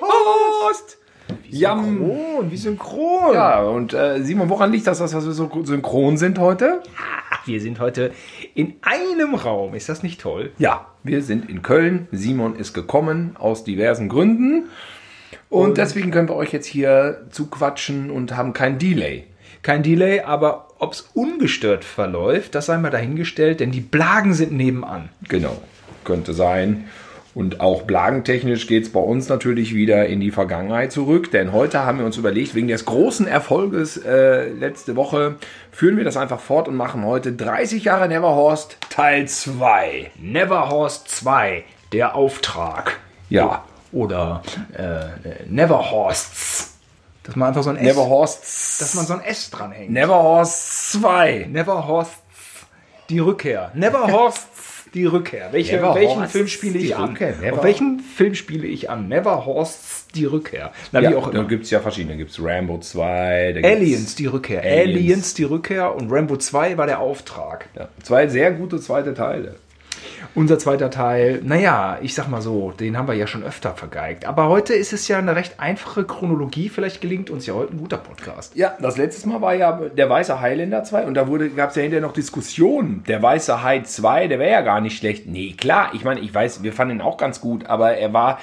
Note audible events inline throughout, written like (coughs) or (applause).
Host. Ja, synchron, wie synchron. Ja, und äh, Simon, woran liegt das, dass wir so synchron sind heute? Wir sind heute in einem Raum. Ist das nicht toll? Ja, wir sind in Köln. Simon ist gekommen aus diversen Gründen. Und, und deswegen können wir euch jetzt hier zuquatschen und haben kein Delay. Kein Delay, aber ob es ungestört verläuft, das sei mal dahingestellt, denn die Blagen sind nebenan. Genau, könnte sein. Und auch blagentechnisch geht es bei uns natürlich wieder in die Vergangenheit zurück, denn heute haben wir uns überlegt, wegen des großen Erfolges äh, letzte Woche führen wir das einfach fort und machen heute 30 Jahre Neverhorst Teil 2. Neverhorst 2, der Auftrag. Ja. Oder äh, Neverhorsts. Dass man einfach so ein S, Neverhorsts. Dass man so ein S dranhängt. Neverhorst 2. Neverhorsts. Die Rückkehr. Neverhorsts die Rückkehr. Welche, welchen Film spiele ich an? Auf welchen Film spiele ich an? Never Horsts Die Rückkehr. Na, ja, wie auch immer. Da gibt es ja verschiedene. Da gibt es Rambo 2. Aliens Die Rückkehr. Aliens. Aliens Die Rückkehr und Rambo 2 war der Auftrag. Ja, zwei sehr gute zweite Teile. Unser zweiter Teil, naja, ich sag mal so, den haben wir ja schon öfter vergeigt. Aber heute ist es ja eine recht einfache Chronologie. Vielleicht gelingt uns ja heute ein guter Podcast. Ja, das letzte Mal war ja der Weiße Highlander 2 und da gab es ja hinterher noch Diskussionen. Der Weiße Hai 2, der wäre ja gar nicht schlecht. Nee, klar, ich meine, ich weiß, wir fanden ihn auch ganz gut, aber er war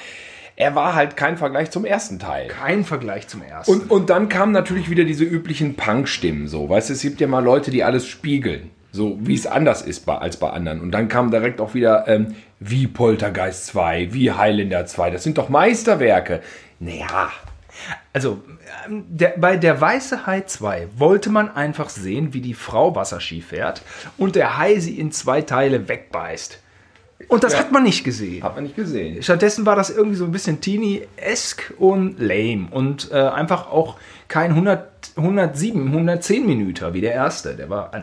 er war halt kein Vergleich zum ersten Teil. Kein Vergleich zum ersten. Und, und dann kamen natürlich wieder diese üblichen Punk-Stimmen so. Weißt du, es gibt ja mal Leute, die alles spiegeln. So wie es anders ist bei, als bei anderen. Und dann kam direkt auch wieder ähm, wie Poltergeist 2, wie Highlander 2. Das sind doch Meisterwerke. Naja. Also ähm, der, bei der Weiße Hai 2 wollte man einfach sehen, wie die Frau Wasserski fährt und der Hai sie in zwei Teile wegbeißt. Und das ja. hat man nicht gesehen. Hat man nicht gesehen. Stattdessen war das irgendwie so ein bisschen teeny-esque und lame und äh, einfach auch kein 100, 107, 110 Minuten wie der erste. Der war, ah,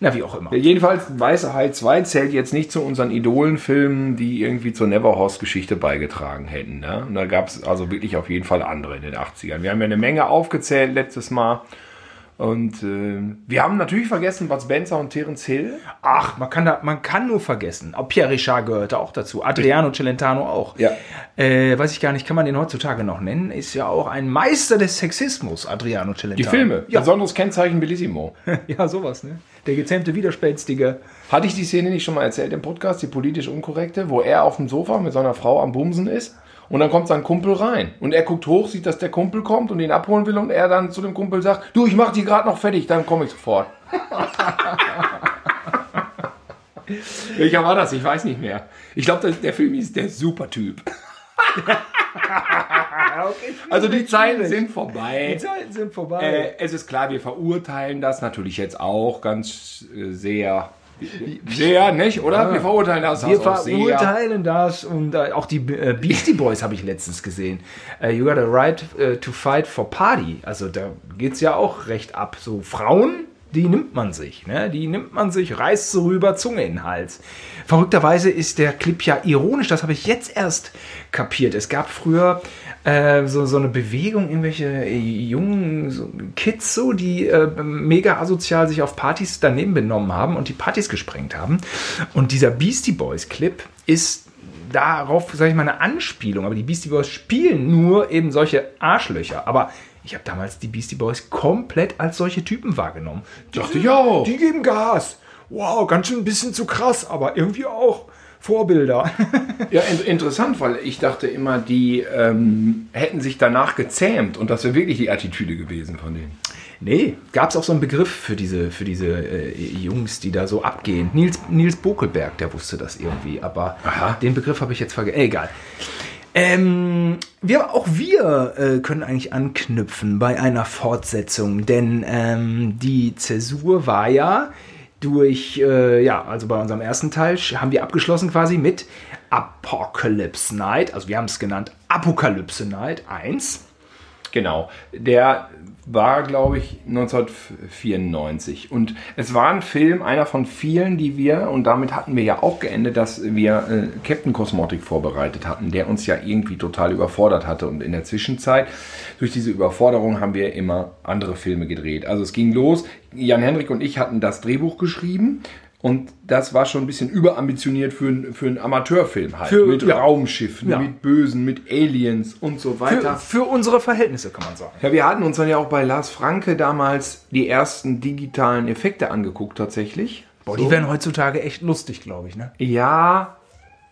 na, wie auch immer. Jedenfalls, Weiße Hai 2 zählt jetzt nicht zu unseren Idolenfilmen, die irgendwie zur Neverhorst-Geschichte beigetragen hätten. Ne? Und da gab es also wirklich auf jeden Fall andere in den 80ern. Wir haben ja eine Menge aufgezählt letztes Mal. Und äh, wir haben natürlich vergessen Bud Spencer und Terence Hill. Ach, man kann, da, man kann nur vergessen. Auch Pierre Richard gehörte auch dazu. Adriano Celentano auch. Ja. Äh, weiß ich gar nicht, kann man den heutzutage noch nennen? Ist ja auch ein Meister des Sexismus, Adriano Celentano. Die Filme. Ja. Besonderes Kennzeichen Bellissimo. (laughs) ja, sowas, ne? Der gezähmte Widerspenstige. Hatte ich die Szene nicht schon mal erzählt im Podcast, die politisch unkorrekte, wo er auf dem Sofa mit seiner Frau am Bumsen ist? Und dann kommt sein Kumpel rein. Und er guckt hoch, sieht, dass der Kumpel kommt und ihn abholen will. Und er dann zu dem Kumpel sagt, du, ich mach die gerade noch fertig, dann komme ich sofort. (laughs) Welcher war das? Ich weiß nicht mehr. Ich glaube, der Film ist der Supertyp. (laughs) okay, also die Zeiten sind vorbei. Die Zeiten sind vorbei. Äh, es ist klar, wir verurteilen das natürlich jetzt auch ganz äh, sehr sehr, nicht, oder? Ja. Wir verurteilen das. Wir verurteilen das und äh, auch die äh, Beastie Boys habe ich letztens gesehen. Uh, you got a right uh, to fight for party. Also da geht es ja auch recht ab. So Frauen, die nimmt man sich, ne? Die nimmt man sich, reißt so rüber, Zunge in den Hals. Verrückterweise ist der Clip ja ironisch, das habe ich jetzt erst kapiert. Es gab früher äh, so, so eine Bewegung, irgendwelche jungen so Kids so, die äh, mega asozial sich auf Partys daneben benommen haben und die Partys gesprengt haben. Und dieser Beastie Boys Clip ist darauf, sage ich mal, eine Anspielung. Aber die Beastie Boys spielen nur eben solche Arschlöcher. Aber ich habe damals die Beastie Boys komplett als solche Typen wahrgenommen. Dachte ich auch. Die geben Gas. Wow, ganz schön ein bisschen zu krass, aber irgendwie auch. Vorbilder. (laughs) ja, in interessant, weil ich dachte immer, die ähm, hätten sich danach gezähmt und das wäre wirklich die Attitüde gewesen von denen. Nee, gab es auch so einen Begriff für diese, für diese äh, Jungs, die da so abgehen. Nils, Nils Bokelberg, der wusste das irgendwie, aber Aha. den Begriff habe ich jetzt vergessen. Egal. Ähm, wir, auch wir äh, können eigentlich anknüpfen bei einer Fortsetzung, denn ähm, die Zäsur war ja durch, äh, ja, also bei unserem ersten Teil haben wir abgeschlossen quasi mit Apocalypse Night, also wir haben es genannt Apokalypse Night 1. Genau, der war, glaube ich, 1994. Und es war ein Film, einer von vielen, die wir, und damit hatten wir ja auch geendet, dass wir äh, Captain Cosmotic vorbereitet hatten, der uns ja irgendwie total überfordert hatte. Und in der Zwischenzeit, durch diese Überforderung, haben wir immer andere Filme gedreht. Also es ging los, Jan Henrik und ich hatten das Drehbuch geschrieben Und das war schon ein bisschen überambitioniert für, für einen Amateurfilm halt. Für- mit ja. Raumschiffen, Ja. mit Bösen, mit Aliens und so Für, weiter. für unsere Verhältnisse kann man sagen. Ja, wir hatten uns dann ja auch bei Lars Franke damals die ersten digitalen Effekte angeguckt tatsächlich. Boah, die wären heutzutage echt lustig, glaube ich, ne? Ja,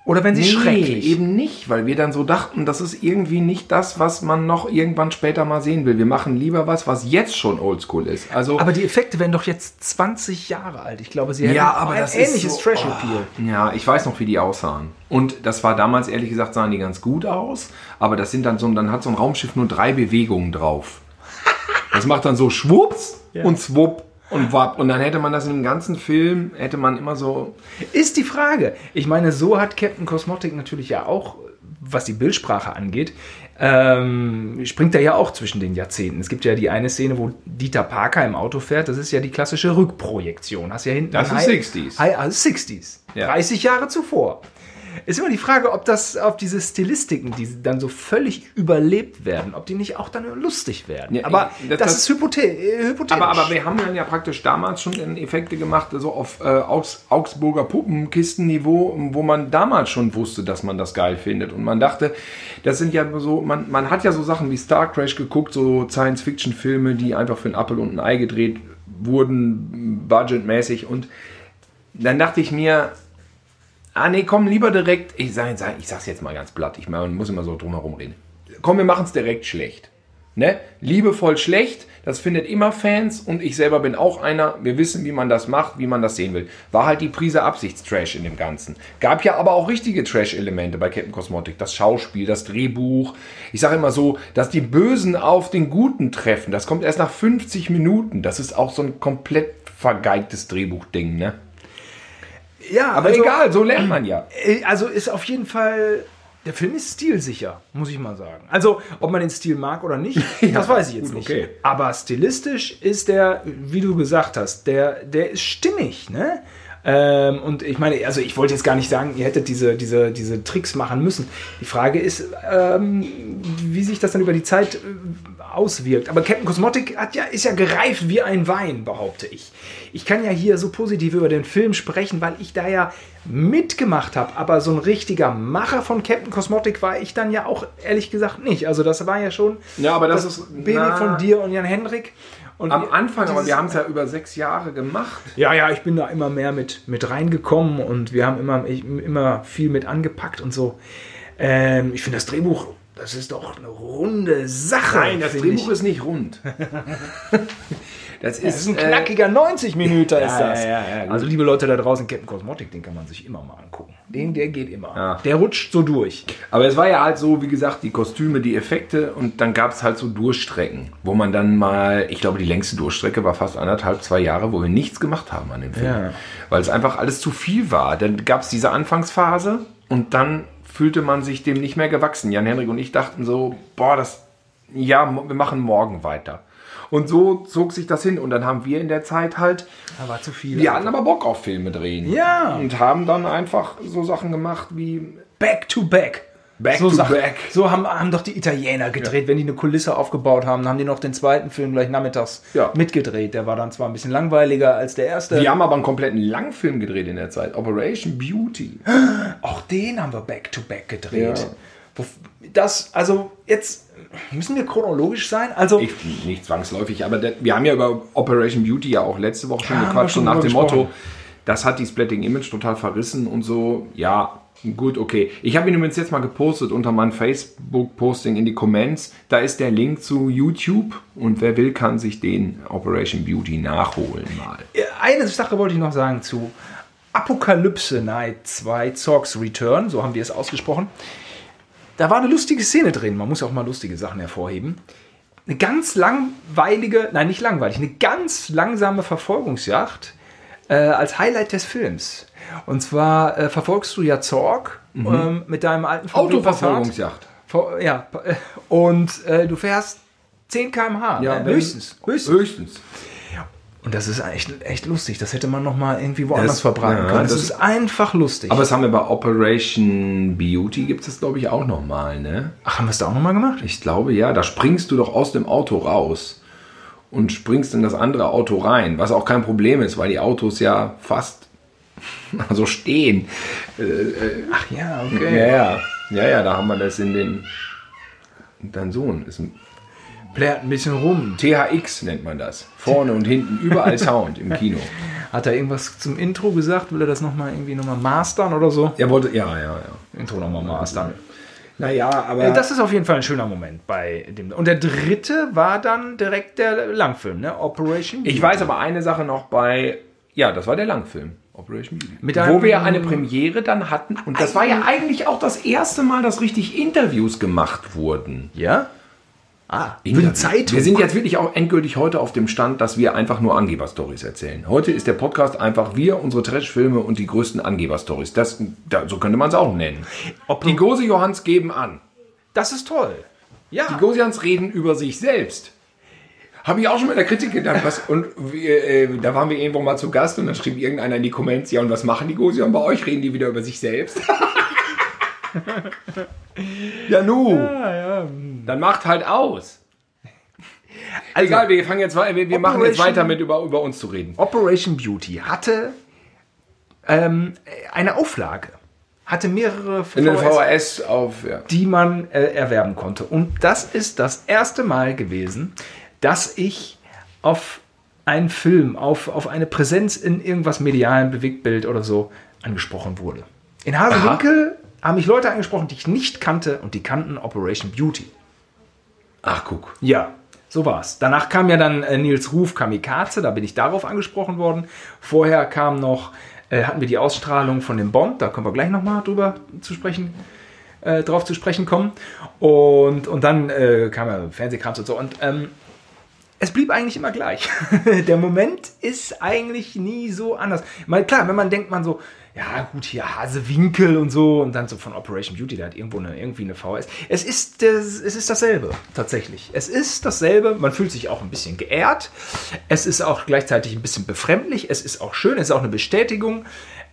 Oder wenn sie nee, schrecklich. eben nicht, weil wir dann so dachten, das ist irgendwie nicht das, was man noch irgendwann später mal sehen will. Wir machen lieber was, was jetzt schon oldschool ist. Also Aber die Effekte werden doch jetzt 20 Jahre alt. Ich glaube, sie hätten Ja, aber ein das ist ähnliches so- Trash-Appeal. Ja, ich weiß noch, wie die aussahen. Und das war damals, ehrlich gesagt, sahen die ganz gut aus. Aber das sind dann so, dann hat so ein Raumschiff nur drei Bewegungen drauf. Das macht dann so schwupps und swupp und wapp. Und dann hätte man das in dem ganzen Film, hätte man immer so. Ist die Frage. Ich meine, so hat Captain Cosmotic natürlich ja auch, was die Bildsprache angeht, ähm, springt er ja auch zwischen den Jahrzehnten. Es gibt ja die eine Szene, wo Dieter Parker im Auto fährt. Das ist ja die klassische Rückprojektion. Hast ja hinten Das ist High- 60s. High, also 60s. Ja. 30 Jahre zuvor. Ist immer die Frage, ob das, ob diese Stilistiken, die dann so völlig überlebt werden, ob die nicht auch dann lustig werden. Ja, aber das, das- ist hypothe äh, hypothetisch. Aber, aber wir haben dann ja praktisch damals schon Effekte gemacht, so auf äh, Augs Augsburger Puppenkistenniveau, wo man damals schon wusste, dass man das geil findet. Und man dachte, das sind ja so, man, man hat ja so Sachen wie Star Crash geguckt, so Science-Fiction-Filme, die einfach für ein Apfel und ein Ei gedreht wurden, budgetmäßig. Und dann dachte ich mir, ah nee, komm lieber direkt, ich, sag, ich sag's jetzt mal ganz platt, ich man muss immer so drum herum reden. Komm, wir machen's direkt schlecht. Ne? Liebevoll schlecht, das findet immer Fans und ich selber bin auch einer. Wir wissen, wie man das macht, wie man das sehen will. War halt die Prise Absichtstrash in dem Ganzen. Gab ja aber auch richtige Trash-Elemente bei Captain Cosmotic. Das Schauspiel, das Drehbuch. Ich sage immer so, dass die Bösen auf den Guten treffen. Das kommt erst nach 50 Minuten. Das ist auch so ein komplett vergeigtes Drehbuchding, ne? Ja, Aber also- egal, so lernt man ja. Äh, Also ist auf jeden Fall. Der Film ist stilsicher, muss ich mal sagen. Also, ob man den Stil mag oder nicht, (laughs) das weiß ich jetzt gut, nicht. okay. Aber stilistisch ist der, wie du gesagt hast, der, der ist stimmig, ne? Ähm, und ich meine, also ich wollte jetzt gar nicht sagen, ihr hättet diese, diese, diese Tricks machen müssen. Die Frage ist, ähm, wie sich das dann über die Zeit äh, auswirkt. Aber Captain Cosmotic hat ja, ist ja gereift wie ein Wein, behaupte ich. Ich kann ja hier so positiv über den Film sprechen, weil ich da ja mitgemacht habe. Aber so ein richtiger Macher von Captain Cosmotic war ich dann ja auch ehrlich gesagt nicht. Also das war ja schon Ja, aber das ist- Baby von dir und Jan Hendrik. Und Am Anfang, aber wir haben es ja über sechs Jahre gemacht. ja, ja, ich bin da immer mehr mit, mit reingekommen und wir haben immer, ich, immer viel mit angepackt und so. Ähm, ich finde das Drehbuch, das ist doch eine runde Sache. finde ich. ist nicht rund. (laughs) das ist, Das ist ein äh, knackiger 90 Minuten ist das. ja, ja, gut. also liebe Leute da draußen, Captain Cosmotic, den kann man sich immer mal angucken. Den, der geht immer. Der rutscht so durch. Aber es war ja halt so, wie gesagt, die Kostüme, die Effekte und dann gab es halt so Durchstrecken, wo man dann mal, ich glaube, die längste Durchstrecke war fast anderthalb, zwei Jahre, wo wir nichts gemacht haben an dem Film. Weil es einfach alles zu viel war. Dann gab es diese Anfangsphase und dann fühlte man sich dem nicht mehr gewachsen. Jan Henrik und ich dachten so, boah, das, ja, wir machen morgen weiter. Und so zog sich das hin und dann haben wir in der Zeit halt Da war zu viel. wir hatten aber Bock auf Filme drehen. Ja. Und haben dann einfach so Sachen gemacht wie Back to back. Back so to Sachen- back. So haben, haben doch die Italiener gedreht. Wenn die eine Kulisse aufgebaut haben, haben die noch den zweiten Film gleich nachmittags Ja. mitgedreht. Der war dann zwar ein bisschen langweiliger als der erste. Wir haben aber einen kompletten Langfilm gedreht in der Zeit. Operation Beauty. Auch den haben wir back to back gedreht. Ja. Das, also jetzt müssen wir chronologisch sein. Also Ich, nicht zwangsläufig, aber der, wir haben ja über Operation Beauty ja auch letzte Woche schon gequatscht und nach dem Motto, gesprochen. das hat die Splatting Image total verrissen und so. Ja, gut, okay. Ich habe ihn übrigens jetzt mal gepostet unter meinem Facebook-Posting in die Comments. Da ist der Link zu YouTube und wer will, kann sich den Operation Beauty nachholen mal. eine Sache wollte ich noch sagen zu Apokalypse Night 2 Zorgs Return, so haben wir es ausgesprochen. Da war eine lustige Szene drin, man muss auch mal lustige Sachen hervorheben. Eine ganz langweilige, nein, nicht langweilig, eine ganz langsame Verfolgungsjagd äh, als Highlight des Films. Und zwar äh, verfolgst du ja Zorg ähm, mit deinem alten. Autoverfolgungsjagd. Ver- Ja, äh, und äh, du fährst 10 km/h. Ja, höchstens. höchstens. Höchstens. Und das ist echt, echt lustig. Das hätte man noch mal irgendwie woanders Das- verbraten ja, können. Das, das- ist einfach lustig. Aber das haben wir bei Operation Beauty, gibt es glaube ich auch nochmal, ne? Ach, haben wir es da auch noch mal gemacht? Ich glaube ja, da springst du doch aus dem Auto raus und springst in das andere Auto rein, was auch kein Problem ist, weil die Autos ja fast (laughs) Also stehen. Ach ja, okay. Ja, ja. Ja, ja, da haben wir das in den. Dein Sohn ist ein Plärt ein bisschen rum. THX nennt man das. Vorne und hinten, überall Sound im Kino. Hat er irgendwas zum Intro gesagt? Will er das nochmal irgendwie nochmal mastern oder so? Er wollte, ja, ja, ja. Intro nochmal mastern. Naja, aber. Äh, Das ist auf jeden Fall ein schöner Moment bei dem. Und der dritte war dann direkt der Langfilm, ne? Operation. ich weiß aber eine Sache noch bei. Ja, das war der Langfilm. Operation Beauty. Mit Wo wir eine Premiere dann hatten. Und das war ja eigentlich auch das erste Mal, dass richtig Interviews gemacht wurden. Ja? Ah, für die. Zeitung. Wir sind jetzt wirklich auch endgültig heute auf dem Stand, dass wir einfach nur Angeber-Stories erzählen. Heute ist der Podcast einfach wir, unsere Trash-Filme und die größten Angeber-Stories. Das, da, so könnte man es auch nennen. Ob- die Gose Johanns geben an. Das ist toll. Ja. Die Gosians reden über sich selbst. Habe ich auch schon mit der Kritik gedacht. Was, und wir, äh, da waren wir irgendwo mal zu Gast und dann schrieb irgendeiner in die Comments, ja und was machen die Gosian bei euch? Reden die wieder über sich selbst? (laughs) ja nu, dann macht halt aus. Also, Egal, wir fangen jetzt, wir, wir machen jetzt weiter mit über, über uns zu reden. Operation Beauty hatte ähm, eine Auflage. Hatte mehrere In den VHS, VHS auf, ja. die man äh, erwerben konnte. Und das ist das erste Mal gewesen, dass ich auf einen Film, auf, auf eine Präsenz in irgendwas medialen Bewegtbild oder so angesprochen wurde. In Hasenwinkel haben mich Leute angesprochen, die ich nicht kannte und die kannten Operation Beauty. Ach, guck. Ja, so war's. Danach kam ja dann äh, Nils Ruf Kamikaze, da bin ich darauf angesprochen worden. Vorher kam noch, äh, hatten wir die Ausstrahlung von dem Bond, da können wir gleich nochmal drüber zu sprechen, äh, drauf zu sprechen kommen. Und, und dann äh, kam ja Fernsehkrams und so. Und ähm, es blieb eigentlich immer gleich. (laughs) Der Moment ist eigentlich nie so anders. Mal klar, wenn man denkt, man so, ja gut, hier Hasewinkel und so und dann so von Operation Beauty, der hat irgendwo eine, irgendwie eine VHS. Es ist, das, es ist dasselbe, tatsächlich. Es ist dasselbe. Man fühlt sich auch ein bisschen geehrt. Es ist auch gleichzeitig ein bisschen befremdlich. Es ist auch schön. Es ist auch eine Bestätigung.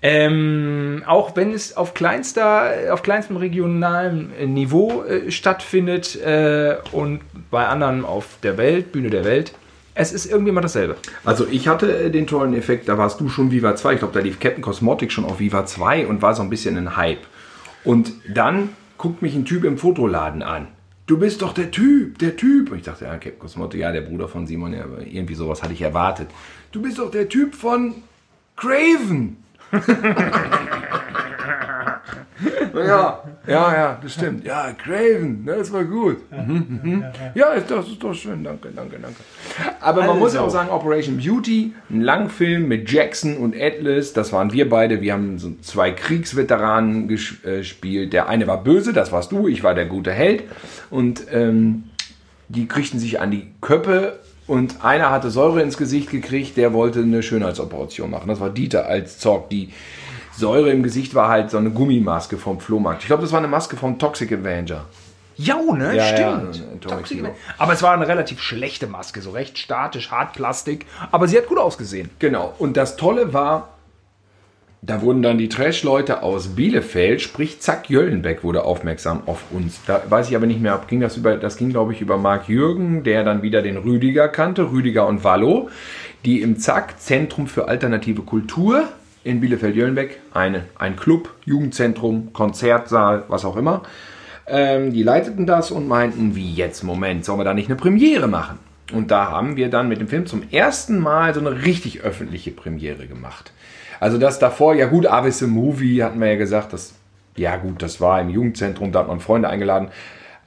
Ähm, auch wenn es auf kleinster, auf kleinstem regionalen äh, Niveau äh, stattfindet äh, und bei anderen auf der Welt, Bühne der Welt, es ist irgendwie immer dasselbe. Also ich hatte äh, den tollen Effekt, da warst du schon Viva 2. Ich glaube, da lief Captain Cosmotic schon auf Viva 2 und war so ein bisschen ein Hype. Und dann guckt mich ein Typ im Fotoladen an. Du bist doch der Typ, der Typ. Und ich dachte, ja, Captain Cosmotic, ja, der Bruder von Simon, ja, irgendwie sowas hatte ich erwartet. Du bist doch der Typ von Craven. (laughs) ja, ja, ja, das stimmt. Ja, Craven, ne, das war gut. Mhm, mhm. Ja, ist doch, ist doch schön, danke, danke, danke. Aber man muss ja auch sagen, Operation Beauty, ein Langfilm mit Jackson und Atlas, das waren wir beide. Wir haben so zwei Kriegsveteranen äh, gespielt. Der eine war böse, das warst du, ich war der gute Held. Und ähm, die kriegten sich an die Köppe und einer hatte Säure ins Gesicht gekriegt, der wollte eine Schönheitsoperation machen. Das war Dieter als Zorg. Die Säure im Gesicht war halt so eine Gummimaske vom Flohmarkt. Ich glaube, das war eine Maske vom Toxic Avenger. Ja, ne? Ja, Stimmt. ja, Toxic. Avenger. Aber es war eine relativ schlechte Maske, so recht statisch, Hartplastik. Aber sie hat gut ausgesehen. Genau. Und das Tolle war, da wurden dann die Trash-Leute aus Bielefeld, sprich Zack Jöllenbeck wurde aufmerksam auf uns. Da weiß ich aber nicht mehr, ging das über, das ging glaube ich über Marc Jürgen, der dann wieder den Rüdiger kannte, Rüdiger und Wallo, die im Zack Zentrum für alternative Kultur in Bielefeld-Jöllenbeck, eine, ein Club, Jugendzentrum, Konzertsaal, was auch immer. Ähm, die leiteten das und meinten, wie jetzt, Moment, sollen wir da nicht eine Premiere machen? Und da haben wir dann mit dem Film zum ersten Mal so eine richtig öffentliche Premiere gemacht. Also das davor, ja gut, Avis a Movie hatten wir ja gesagt, das, ja gut, das war im Jugendzentrum, da hat man Freunde eingeladen.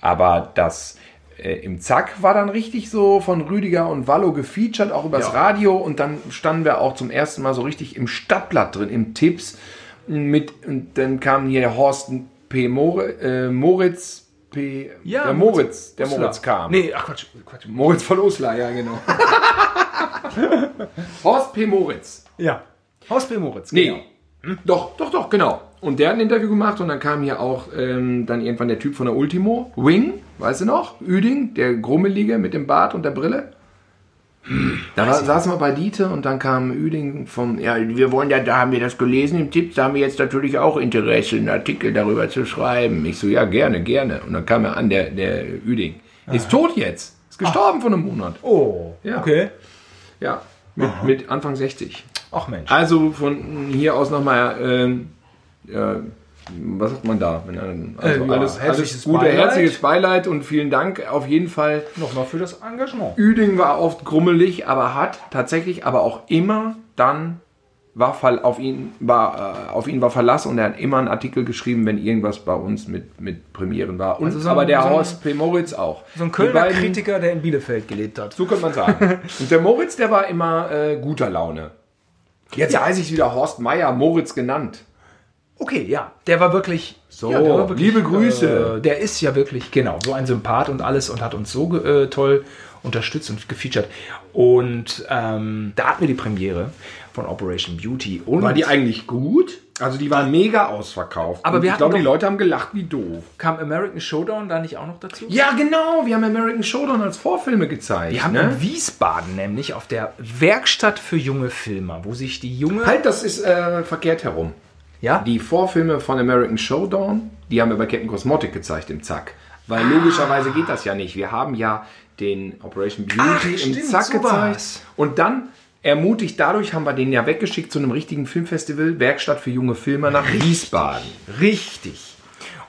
Aber das äh, im Zack war dann richtig so von Rüdiger und Wallo gefeatured, auch übers Ja. Radio. Und dann standen wir auch zum ersten Mal so richtig im Stadtblatt drin, im Tipps. Mit, und dann kam hier Horst P. Moritz, äh, Moritz P. der Moritz, der Uslar. Moritz kam. Nee, ach Quatsch. Quatsch. Moritz von Uslar, ja genau. (laughs) Horst P. Moritz. Ja. Haus B. Moritz. Nee. Hm? Doch, doch, doch, genau. Und der hat ein Interview gemacht und dann kam hier auch ähm, dann irgendwann der Typ von der Ultimo, Wing, weißt du noch? Üding, der Grummelige mit dem Bart und der Brille. Da war, saßen wir bei Dieter und dann kam Üding vom, ja, wir wollen ja, da haben wir das gelesen im Tipp, da haben wir jetzt natürlich auch Interesse, einen Artikel darüber zu schreiben. Ich so, ja, gerne, gerne. Und dann kam er an, der, der Üding. Ist tot jetzt. Ist gestorben vor einem Monat. Oh, Ja. okay. Ja, mit, mit Anfang 60. Ach Mensch. Also von hier aus nochmal, ähm, ja, was sagt man da? Wenn, also Äh, ja, alles, herzliches alles gute, Beileid. herzliches Beileid und vielen Dank auf jeden Fall. Nochmal für das Engagement. Üding war oft grummelig, aber hat tatsächlich aber auch immer dann war Fall auf ihn war äh, auf ihn war Verlass und er hat immer einen Artikel geschrieben, wenn irgendwas bei uns mit mit Premieren war. Und Also so ein- aber der so ein- Horst P. Moritz auch. So ein Kölner Kritiker, der in Bielefeld gelebt hat. So könnte man sagen. (laughs) Und der Moritz, der war immer äh, guter Laune. Jetzt heiße ich wieder Horst Meier, Moritz genannt. Okay, ja. Der war wirklich. So, ja, war liebe Grüße. Äh, der ist ja wirklich, genau, so ein Sympath und alles und hat uns so äh, toll unterstützt und gefeatured. Und ähm, da hatten wir die Premiere von Operation Beauty. Und War die eigentlich gut? Also die waren mega ausverkauft. Aber wir ich glaube, die Leute haben gelacht wie doof. kam American Showdown da nicht auch noch dazu? Ja, genau. Wir haben American Showdown als Vorfilme gezeigt. Wir haben ne? in Wiesbaden nämlich auf der Werkstatt für junge Filmer, wo sich die junge. Halt, das ist äh, verkehrt herum. Ja? Die Vorfilme von American Showdown, die haben wir bei Captain Cosmotic gezeigt im Zack. Weil logischerweise geht das ja nicht. Wir haben ja den Operation Beauty Ach, im stimmt, Zack so gezeigt. Und dann ermutigt, dadurch haben wir den ja weggeschickt zu einem richtigen Filmfestival, Werkstatt für junge Filmer nach Wiesbaden. Richtig.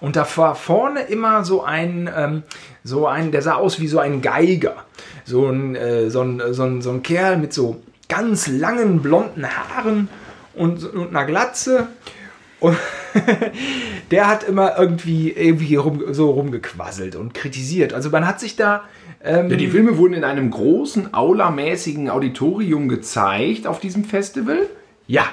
Und da war vorne immer so ein, ähm, so ein, der sah aus wie so ein Geiger. So ein, äh, so ein, so ein, so ein Kerl mit so ganz langen blonden Haaren und, und einer Glatze. Und (laughs) der hat immer irgendwie, irgendwie rum, so rumgequasselt und kritisiert. Also man hat sich da. Ähm, Ja, die Filme wurden in einem großen, aulamäßigen Auditorium gezeigt auf diesem Festival. ja.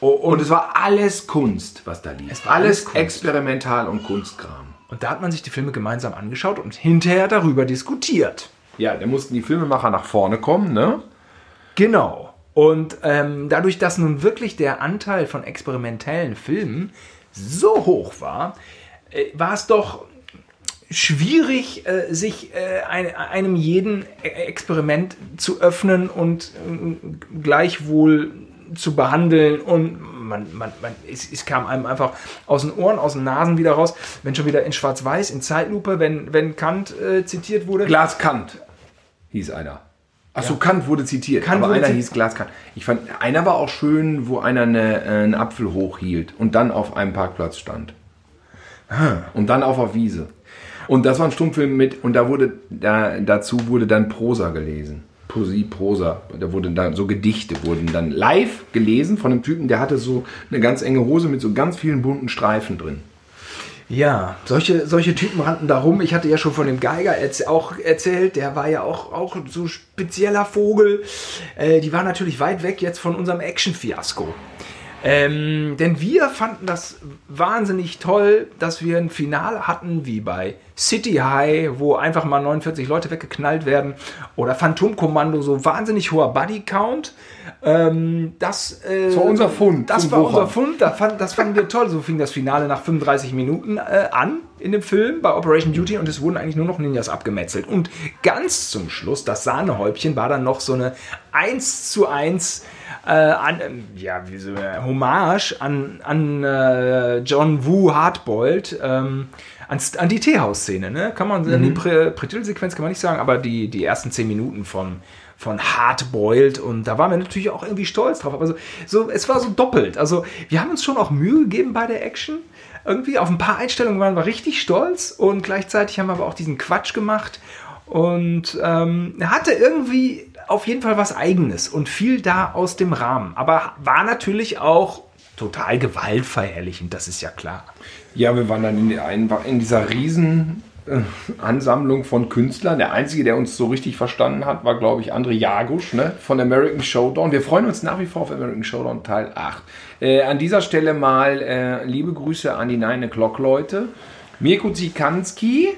Und es war alles Kunst, was da lief. war alles alles experimental und Kunstkram. Und da hat man sich die Filme gemeinsam angeschaut und hinterher darüber diskutiert. Ja, da mussten die Filmemacher nach vorne kommen, ne? Genau. Und ähm, dadurch, dass nun wirklich der Anteil von experimentellen Filmen so hoch war, äh, war es doch schwierig, äh, sich äh, ein, einem jeden E- Experiment zu öffnen und äh, gleichwohl zu behandeln und man, man, man, es, es kam einem einfach aus den Ohren, aus den Nasen wieder raus, wenn schon wieder in Schwarz-Weiß, in Zeitlupe, wenn, wenn Kant äh, zitiert wurde. Glas Kant hieß einer. Achso, Kant wurde zitiert, Kant aber wurde einer hieß Glas Kant. Ich fand, einer war auch schön, wo einer eine, äh, einen Apfel hochhielt und dann auf einem Parkplatz stand. Und dann auf der Wiese. Und das war ein Stummfilm mit, und da wurde, da, dazu wurde dann Prosa gelesen. Poesie, Prosa. Da wurden dann so Gedichte, wurden dann live gelesen von einem Typen, der hatte so eine ganz enge Hose mit so ganz vielen bunten Streifen drin. Ja, solche, solche Typen rannten da rum. Ich hatte ja schon von dem Geiger erz auch erzählt, der war ja auch, auch so spezieller Vogel. Äh, die war natürlich weit weg jetzt von unserem Action-Fiasko. Ähm, denn wir fanden das wahnsinnig toll, dass wir ein Finale hatten wie bei City High, wo einfach mal 49 Leute weggeknallt werden, oder Phantomkommando, so wahnsinnig hoher Bodycount. Ähm, das, äh, Das war unser Fund Das war Wuchern. unser Fund, da fand, das fanden wir toll. So fing das Finale nach 35 Minuten äh, an in dem Film bei Operation Duty und es wurden eigentlich nur noch Ninjas abgemetzelt. Und ganz zum Schluss, das Sahnehäubchen, war dann noch so eine 1 zu 1 äh, an, ähm, ja, wie so eine Hommage an, an äh, John Woo Hardboiled, ähm, an, an die Teehaus-Szene. Ne? Kann man, die Prä- Prätitelsequenz kann man nicht sagen, aber die, die ersten 10 Minuten von von Hardboiled und da waren wir natürlich auch irgendwie stolz drauf. Aber so, so, es war so doppelt. Also wir haben uns schon auch Mühe gegeben bei der Action. Irgendwie auf ein paar Einstellungen waren wir richtig stolz und gleichzeitig haben wir aber auch diesen Quatsch gemacht und ähm, hatte irgendwie auf jeden Fall was Eigenes und viel da aus dem Rahmen. Aber war natürlich auch total gewaltverherrlichend, das ist ja klar. Ja, wir waren dann in, in, dieser riesen äh, Ansammlung von Künstlern. Der einzige, der uns so richtig verstanden hat, war, glaube ich, André Jagusch ne, von American Showdown. Wir freuen uns nach wie vor auf American Showdown Teil 8. Äh, an dieser Stelle mal äh, liebe Grüße an die 9 O'Clock Leute. Mirko Zikanski,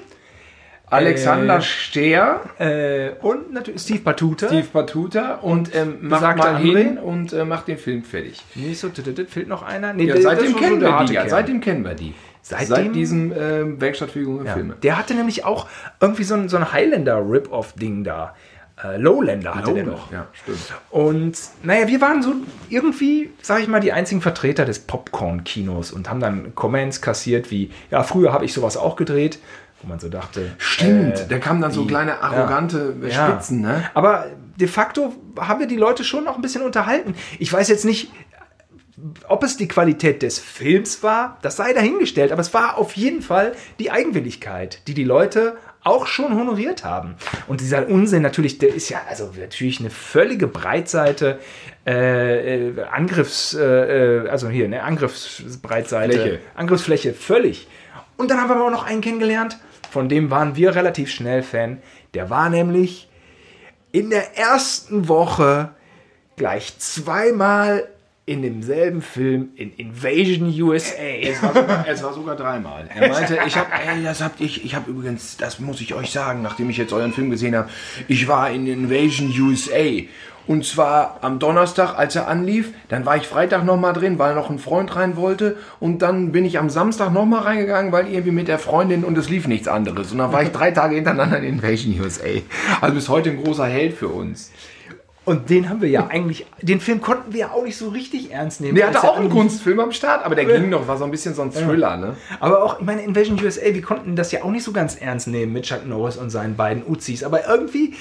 Alexander Äh, Stehr, Äh, und natürlich Steve Batuta. Steve Batuta und ähm, macht mal hin und äh, macht den Film fertig. Nee, so, tut, tut, fehlt noch einer? Nee, Ja, das- seitdem das war so kennen wir die. Ja, seitdem kennen wir die. Seitdem- Seit diesem Werkstatt für junge Ja. Filme. Der hatte nämlich auch irgendwie so ein, so ein Highlander-Rip-Off-Ding da. Äh, Lowlander hatte der noch. Ja, stimmt. Und naja, wir waren so irgendwie, sag ich mal, die einzigen Vertreter des Popcorn-Kinos und haben dann Comments kassiert wie, ja, früher habe ich sowas auch gedreht, wo man so dachte. Stimmt, äh, da kamen dann so die- kleine arrogante ja. Spitzen, ne? Aber de facto haben wir die Leute schon noch ein bisschen unterhalten. Ich weiß jetzt nicht, ob es die Qualität des Films war, das sei dahingestellt, aber es war auf jeden Fall die Eigenwilligkeit, die die Leute auch schon honoriert haben. Und dieser Unsinn natürlich, der ist ja also natürlich eine völlige Breitseite, äh, äh Angriffs, äh, äh, also hier, eine Angriffsbreitseite, Fläche. Angriffsfläche, völlig. Und dann haben wir aber auch noch einen kennengelernt, von dem waren wir relativ schnell Fan. Der war nämlich in der ersten Woche gleich zweimal in demselben Film in Invasion USA. Es war sogar, es war sogar dreimal. Er meinte, ich habe, das habt ich, ich habe übrigens, das muss ich euch sagen, nachdem ich jetzt euren Film gesehen habe, ich war in Invasion USA. Und zwar am Donnerstag, als er anlief, dann war ich Freitag nochmal drin, weil noch ein Freund rein wollte. Und dann bin ich am Samstag nochmal reingegangen, weil irgendwie mit der Freundin und es lief nichts anderes. Und dann war ich drei Tage hintereinander in Invasion USA. Also bis heute ein großer Held für uns. Und den haben wir ja eigentlich, den Film konnten wir ja auch nicht so richtig ernst nehmen. Der hatte auch einen Kunstfilm am Start, aber der ging noch, war so ein bisschen so ein Thriller, ne? Aber auch, ich meine, Invasion USA, wir konnten das ja auch nicht so ganz ernst nehmen mit Chuck Norris und seinen beiden Uzis. Aber irgendwie,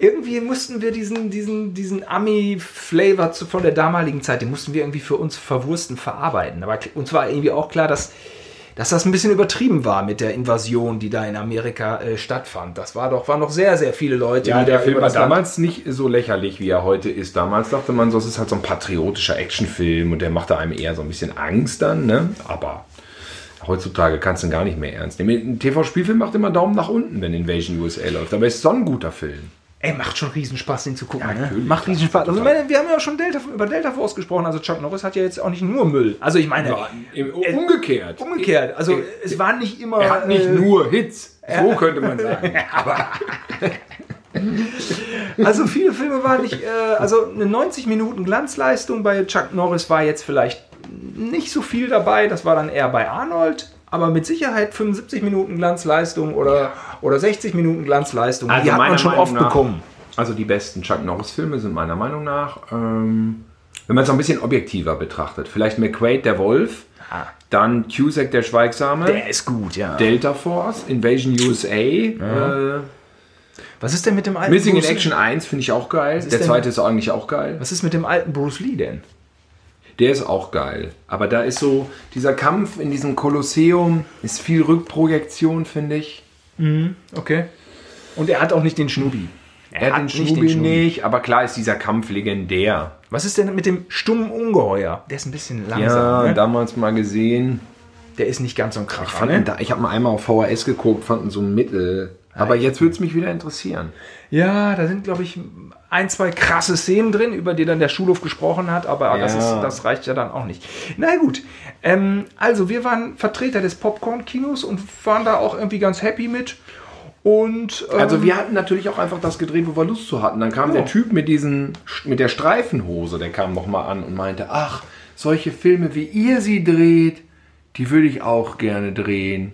irgendwie mussten wir diesen, diesen, diesen Ami-Flavor von der damaligen Zeit, den mussten wir irgendwie für uns verwursten verarbeiten. Aber uns war irgendwie auch klar, dass dass das ein bisschen übertrieben war mit der Invasion, die da in Amerika äh, stattfand. Das war doch, waren noch sehr, sehr viele Leute. Ja, der Film war damals nicht so lächerlich, wie er heute ist. Damals dachte man, so, es ist halt so ein patriotischer Actionfilm und der machte einem eher so ein bisschen Angst dann, ne? Aber heutzutage kannst du ihn gar nicht mehr ernst nehmen. Ein TV-Spielfilm macht immer Daumen nach unten, wenn Invasion USA läuft. Aber es ist so ein guter Film. Ey, macht schon Riesenspaß, den zu gucken. Ja, ne? Macht Riesenspaß. Also, meine, wir haben ja auch schon Delta, über Delta Force gesprochen. Also Chuck Norris hat ja jetzt auch nicht nur Müll. Also ich meine... Ja, umgekehrt. Umgekehrt. Also es waren nicht immer... Er hat nicht äh, nur Hits. So ja. könnte man sagen. (laughs) Aber... also viele Filme waren nicht... Äh, also eine 90 Minuten Glanzleistung bei Chuck Norris war jetzt vielleicht nicht so viel dabei. Das war dann eher bei Arnold aber mit Sicherheit 75 Minuten Glanzleistung oder, oder 60 Minuten Glanzleistung. Also die hat man schon Meinung oft nach, bekommen. Also die besten Chuck Norris-Filme sind meiner Meinung nach, ähm, wenn man es ein bisschen objektiver betrachtet, vielleicht McQuaid, der Wolf, ah. dann Cusack, der Schweigsame. Der ist gut, ja. Delta Force, Invasion USA. Ja. Äh, was ist denn mit dem alten Missing Bruce in Action 1 finde ich auch geil. Der zweite ist eigentlich auch geil. Was ist mit dem alten Bruce Lee denn? Der ist auch geil. Aber da ist so, dieser Kampf in diesem Kolosseum ist viel Rückprojektion, finde ich. Mhm, okay. Und er hat auch nicht den Schnubi. Er, er hat, den Schnubi, nicht, den nicht, aber klar ist dieser Kampf legendär. Was ist denn mit dem stummen Ungeheuer? Der ist ein bisschen langsam. Ja, ne? damals mal gesehen. Der ist nicht ganz so ein Kracher. Ich, ne? ich habe mal einmal auf VHS geguckt, fand so ein Mittel. Aber jetzt würde es mich wieder interessieren. Ja, da sind, glaube ich, ein, zwei krasse Szenen drin, über die dann der Schulhof gesprochen hat, aber ja. das, ist, das reicht ja dann auch nicht. Na gut, ähm, also wir waren Vertreter des Popcorn-Kinos und waren da auch irgendwie ganz happy mit. Und, ähm, also wir hatten natürlich auch einfach das gedreht, wo wir Lust zu hatten. Dann kam ja. der Typ mit diesen, mit der Streifenhose, der kam nochmal an und meinte, ach, solche Filme wie ihr sie dreht, die würde ich auch gerne drehen.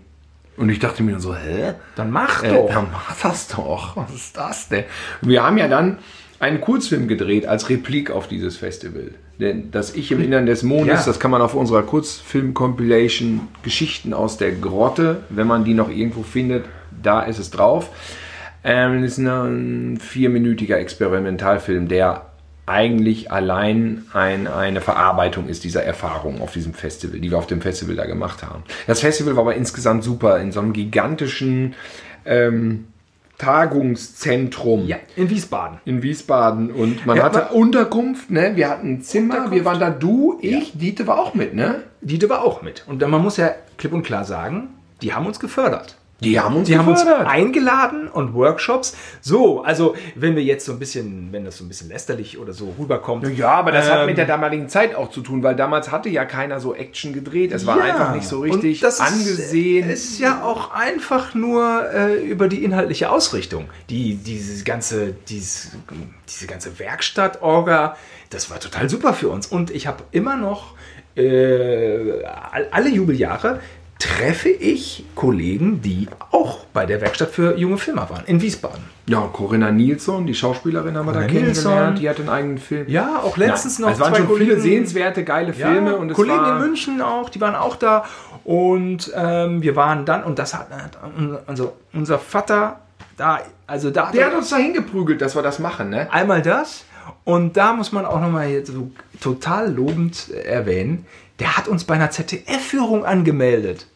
Und ich dachte mir so, hä? Dann mach äh, doch. Dann mach das doch. Was ist das denn? Wir haben ja dann einen Kurzfilm gedreht als Replik auf dieses Festival. Denn das Ich im Innern des Mondes, ja. das kann man auf unserer Kurzfilm-Compilation Geschichten aus der Grotte, wenn man die noch irgendwo findet, da ist es drauf. Ähm, das ist ein vierminütiger Experimentalfilm, der eigentlich allein ein, eine Verarbeitung ist dieser Erfahrung auf diesem Festival, die wir auf dem Festival da gemacht haben. Das Festival war aber insgesamt super in so einem gigantischen ähm, Tagungszentrum. Ja, in Wiesbaden. In Wiesbaden. Und man ja, hatte man Unterkunft, ne? Wir hatten Zimmer, wir waren da, du, ich, ja. Diete war auch mit, ne? Diete war auch mit. Und man muss ja klipp und klar sagen, die haben uns gefördert. Die haben uns, die haben uns eingeladen und Workshops. So, also wenn wir jetzt so ein bisschen, wenn das so ein bisschen lästerlich oder so rüberkommt. Ja, aber das ähm, hat mit der damaligen Zeit auch zu tun, weil damals hatte ja keiner so Action gedreht. Es war ja, einfach nicht so richtig das angesehen. Ist, ist ja auch einfach nur äh, über die inhaltliche Ausrichtung. Die, diese ganze, diese, diese ganze Werkstatt-Orga, das war total super für uns. Und ich habe immer noch äh, alle Jubeljahre treffe ich Kollegen, die auch bei der Werkstatt für junge Filmer waren, in Wiesbaden. Ja, Corinna Nilsson, die Schauspielerin, haben wir da kennengelernt. Die hat einen eigenen Film. Ja, auch letztens ja, noch. Es waren schon Kollegen, viele sehenswerte, geile Filme. Ja, und Kollegen in München auch, die waren auch da. Und ähm, wir waren dann, und das hat, also unser Vater Da, also da Der hat uns da hingeprügelt, dass wir das machen, ne? Einmal das und da muss man auch nochmal so total lobend erwähnen, der hat uns bei einer ZDF-Führung angemeldet.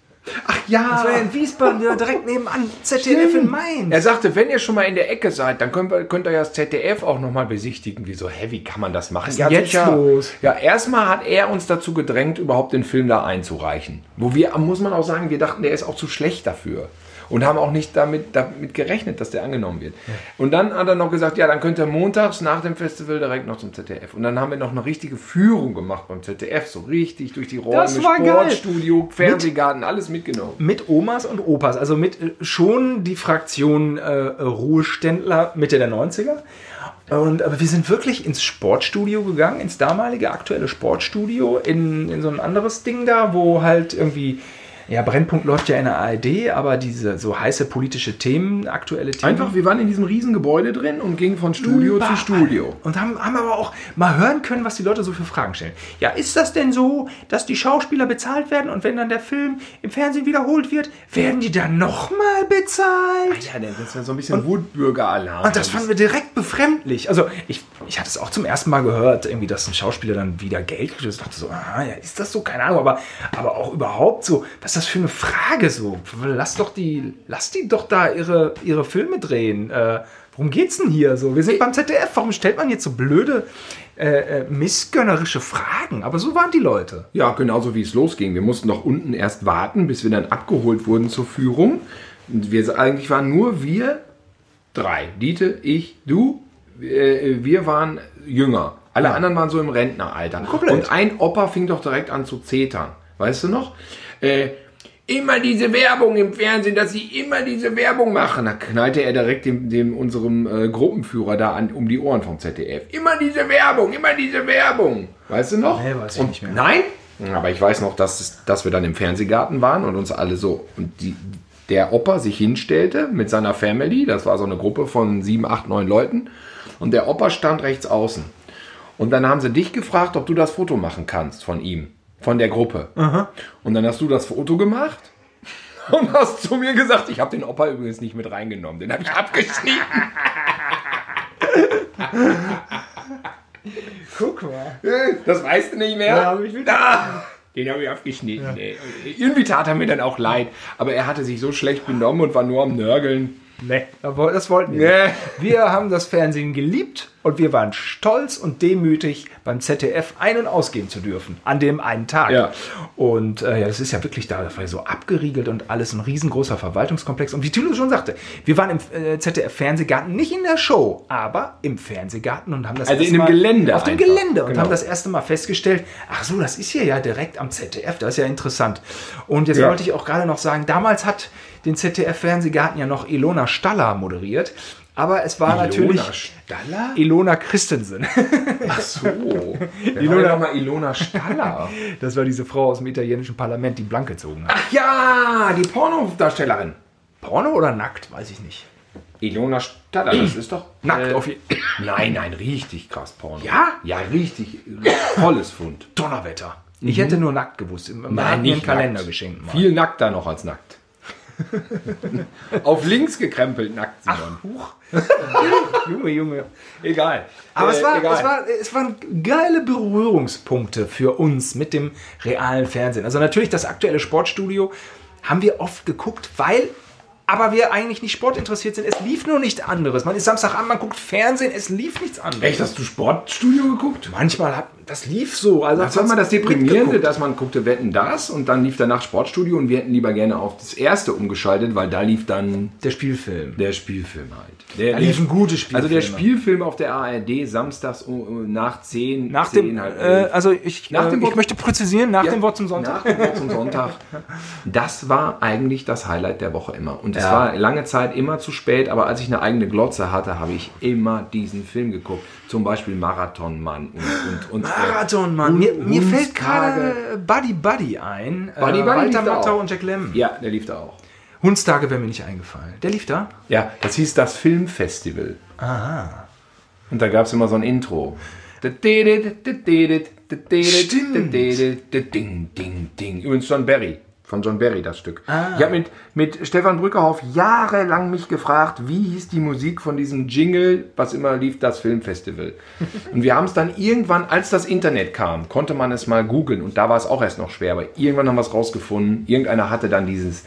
Ach ja. Das war ja in Wiesbaden, direkt nebenan, ZDF Stimmt. in Mainz. Er sagte, wenn ihr schon mal in der Ecke seid, dann könnt, ihr- könnt ihr ja das ZDF auch nochmal besichtigen. Wieso, hä, wie kann man das machen? ist denn sich jetzt ja, los? Ja, erstmal hat er uns dazu gedrängt, überhaupt den Film da einzureichen. Wo wir, muss man auch sagen, wir dachten, der ist auch zu schlecht dafür. Und haben auch nicht damit, damit gerechnet, dass der angenommen wird. Und dann hat er noch gesagt, ja, dann könnt ihr montags nach dem Festival direkt noch zum ZDF. Und dann haben wir noch eine richtige Führung gemacht beim ZDF, so richtig durch die Räume. Sportstudio, Fernsehgarten, alles mitgenommen. mit Omas und Opas, also mit äh, schon die Fraktion äh, Ruheständler Mitte der 90er. Und, aber wir sind wirklich ins Sportstudio gegangen, ins damalige aktuelle Sportstudio, in, in so ein anderes Ding da, wo halt irgendwie, ja, Brennpunkt läuft ja in der ARD, aber diese so heiße politische Themen, aktuelle Themen. Einfach, wir waren in diesem riesen Gebäude drin und gingen von Studio Überall. zu Studio. Und haben, haben aber auch mal hören können, was die Leute so für Fragen stellen. Ja, ist das denn so, dass die Schauspieler bezahlt werden und wenn dann der Film im Fernsehen wiederholt wird, werden die dann nochmal bezahlt? Ja, das war so ein bisschen Wutbürger-Alarm. Und das fanden wir direkt befremdlich. Also ich, ich hatte es auch zum ersten Mal gehört, irgendwie, dass ein Schauspieler dann wieder Geld kriegt. Ich dachte so, ah, ja, ist das so? Keine Ahnung. Aber, aber auch überhaupt so, was ist das für eine Frage so? Lass doch die, lass die doch da ihre, ihre Filme drehen. Äh, worum geht's denn hier so? Wir sind beim ZDF. Warum stellt man jetzt so blöde, äh, äh, missgönnerische Fragen? Aber so waren die Leute. Ja, genauso wie es losging. Wir mussten doch unten erst warten, bis wir dann abgeholt wurden zur Führung. Und wir eigentlich waren nur wir drei. Diete, ich, du. Äh, wir waren jünger. Alle anderen waren so im Rentneralter. Komplett. Und ein Opa fing doch direkt an zu zetern. Weißt du noch? Äh, immer diese Werbung im Fernsehen, dass sie immer diese Werbung machen. Da knallte er direkt dem, dem unserem äh, Gruppenführer da an, um die Ohren vom ZDF. Immer diese Werbung, immer diese Werbung. Weißt du noch? Nee, weiß ich Und nicht mehr. Nein? Aber ich weiß noch, dass, es- dass wir dann im Fernsehgarten waren und uns alle so. Und die, der Opa sich hinstellte mit seiner Family. Das war so eine Gruppe von sieben, acht, neun Leuten. Und der Opa stand rechts außen. Und dann haben sie dich gefragt, ob du das Foto machen kannst von ihm, von der Gruppe. Und dann hast du das Foto gemacht (laughs) und hast zu mir gesagt, ich habe den Opa übrigens nicht mit reingenommen, den habe ich abgeschnitten. (laughs) Guck mal. Das weißt du nicht mehr? Ja, hab ich wieder- Ah, den habe ich abgeschnitten. ey. Irgendwie tat er mir dann auch leid, aber er hatte sich so schlecht benommen und war nur am Nörgeln. Nee, das wollten wir. Nee. nicht. (laughs) Wir haben das Fernsehen geliebt und wir waren stolz und demütig, beim ZDF ein- und ausgehen zu dürfen. An dem einen Tag. Ja. Und äh, ja, das ist ja wirklich da, das war so abgeriegelt und alles ein riesengroßer Verwaltungskomplex. Und wie Thilo schon sagte, wir waren im äh, ZDF-Fernsehgarten, nicht in der Show, aber im Fernsehgarten und haben das Also erste in dem Mal, Gelände Auf dem einfach. Gelände und Genau. haben das erste Mal festgestellt, ach so, das ist hier ja direkt am ZDF, das ist ja interessant. Und jetzt Ja. wollte ich auch gerade noch sagen, damals hat den ZDF-Fernsehgarten ja noch Ilona Staller moderiert. Aber es war natürlich Staller? Ilona Christensen. Ach so. (laughs) Ilona- Ilona mal Ilona Staller. (laughs) Das war diese Frau aus dem italienischen Parlament, die blank gezogen hat. Ach ja, die Pornodarstellerin. Porno oder nackt? Weiß ich nicht. Ilona Staller, das ist doch... Nackt äh, auf je (coughs) Nein, nein, richtig krass Porno. Ja? Ja, richtig. Volles Fund. Donnerwetter. Ich hätte nur nackt gewusst. Man hat mir einen Kalender nackt. geschenkt. Viel nackter noch als nackt. (laughs) Auf links gekrempelt nackt, Simon. (laughs) Junge, Junge. Egal. Aber Äh, es, war, egal. es, war, es waren geile Berührungspunkte für uns mit dem realen Fernsehen. Also natürlich das aktuelle Sportstudio haben wir oft geguckt, weil aber wir eigentlich nicht sportinteressiert sind. Es lief nur nichts anderes. Man ist Samstagabend, man guckt Fernsehen, es lief nichts anderes. Echt, hast du Sportstudio geguckt? Manchmal hat das lief so. Also Das war mal das Deprimierende, dass man guckte Wetten das und dann lief danach Sportstudio und wir hätten lieber gerne auf das erste umgeschaltet, weil da lief dann Der Spielfilm. der Spielfilm halt. Der, Da liefen gute Spielfilme. Also der Spielfilm auf der ARD samstags um- nach 10, Nach 10 dem, halb äh, also ich, Nach äh, dem ich Wort- möchte präzisieren, nach Ja, dem Wort zum Sonntag. Nach dem Wort zum Sonntag. Das war eigentlich das Highlight der Woche immer. Und es Ja. war lange Zeit immer zu spät, aber als ich eine eigene Glotze hatte, habe ich immer diesen Film geguckt. Zum Beispiel Marathonmann und, und, und Marathon, Mann. Hund- Mir, mir fällt gerade Buddy Buddy ein. Buddy äh, Buddy Walter Matthau auch. und Jack Lemmon. Ja, der lief da auch. Hundstage wäre mir nicht eingefallen. Der lief da? Ja, das hieß das Filmfestival. Aha. Und da gab es immer so ein Intro. Stimmt. Ding, ding, ding. Übrigens John Barry. Von John Barry, das Stück. Ah. Ich habe mit, mit Stefan Brückerhoff jahrelang mich gefragt, wie hieß die Musik von diesem Jingle, was immer lief, das Filmfestival. (laughs) und wir haben es dann irgendwann, als das Internet kam, konnte man es mal googeln und da war es auch erst noch schwer, aber irgendwann haben wir es rausgefunden. Irgendeiner hatte dann dieses,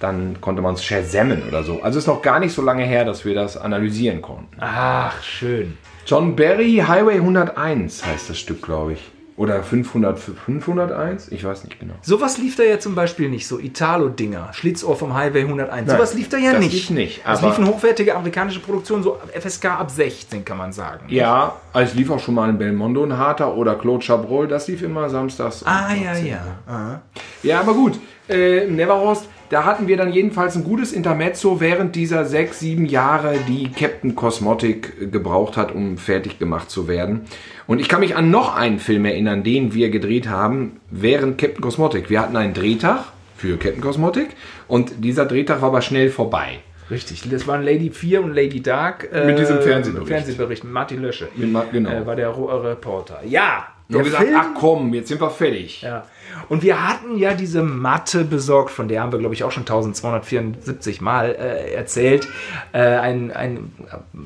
dann konnte man es shazammen oder so. Also ist noch gar nicht so lange her, dass wir das analysieren konnten. Ach, schön. John Barry, Highway 101 heißt das Stück, glaube ich. Oder 500, 501? Ich weiß nicht genau. Sowas lief da ja zum Beispiel nicht, so Italo-Dinger, Schlitzohr vom Highway 101. Nein, Sowas lief da ja das nicht. Lief nicht es liefen hochwertige amerikanische Produktionen, so FSK ab 16, kann man sagen. Ja, also es lief auch schon mal in Belmondo ein harter oder Claude Chabrol, das lief immer samstags. Ah, ja, ja. Aha. Ja, aber gut. Äh, Neverhorst, da hatten wir dann jedenfalls ein gutes Intermezzo während dieser sechs, sieben Jahre, die Captain Cosmotic gebraucht hat, um fertig gemacht zu werden. Und ich kann mich an noch einen Film erinnern, den wir gedreht haben während Captain Cosmotic. Wir hatten einen Drehtag für Captain Cosmotic und dieser Drehtag war aber schnell vorbei. Richtig, das waren Lady 4 und Lady Dark. Äh, mit diesem Fernsehbericht. Fernsehbericht, Martin Lösche. Mit Ma genau. Äh, war der Reporter. Ja, der gesagt, Film, ach komm, jetzt sind wir fertig. Ja. Und wir hatten ja diese Matte besorgt, von der haben wir, glaube ich, auch schon 1274 Mal äh, erzählt. Äh, ein, ein äh,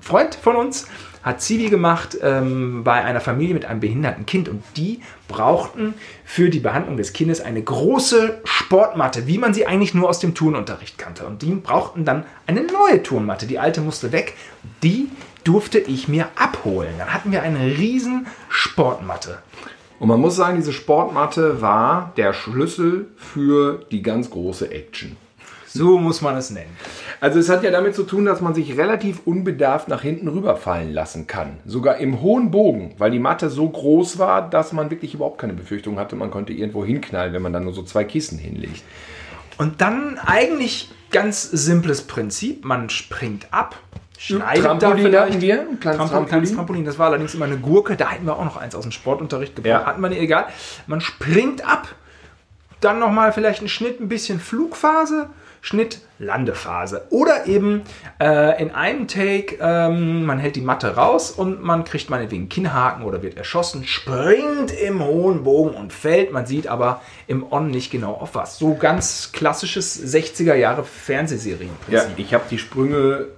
Freund von uns hat Zivi gemacht ähm, bei einer Familie mit einem behinderten Kind und die brauchten für die Behandlung des Kindes eine große Sportmatte, wie man sie eigentlich nur aus dem Turnunterricht kannte. Und die brauchten dann eine neue Turnmatte. Die alte musste weg. Die durfte ich mir abholen. Dann hatten wir eine riesen Sportmatte. Und man muss sagen, diese Sportmatte war der Schlüssel für die ganz große Action. So muss man es nennen. Also es hat ja damit zu tun, dass man sich relativ unbedarft nach hinten rüberfallen lassen kann. Sogar im hohen Bogen, weil die Matte so groß war, dass man wirklich überhaupt keine Befürchtung hatte, man konnte irgendwo hinknallen, wenn man dann nur so zwei Kissen hinlegt. Und dann eigentlich ganz simples Prinzip, man springt ab, schneidet Trampolin da hatten wir, ein kleines Trampolin. kleines Trampolin. Das war allerdings immer eine Gurke. Da hätten wir auch noch eins aus dem Sportunterricht gebraucht. Ja. Hatten wir nicht, egal. Man springt ab, dann nochmal vielleicht ein Schnitt, ein bisschen Flugphase, Schnitt, Landephase. Oder eben äh, in einem Take, ähm, man hält die Matte raus und man kriegt meinetwegen Kinnhaken oder wird erschossen, springt im hohen Bogen und fällt. Man sieht aber im On nicht genau auf was. So ganz klassisches 60er Jahre Fernsehserienprinzip. Ja, ich habe die Sprünge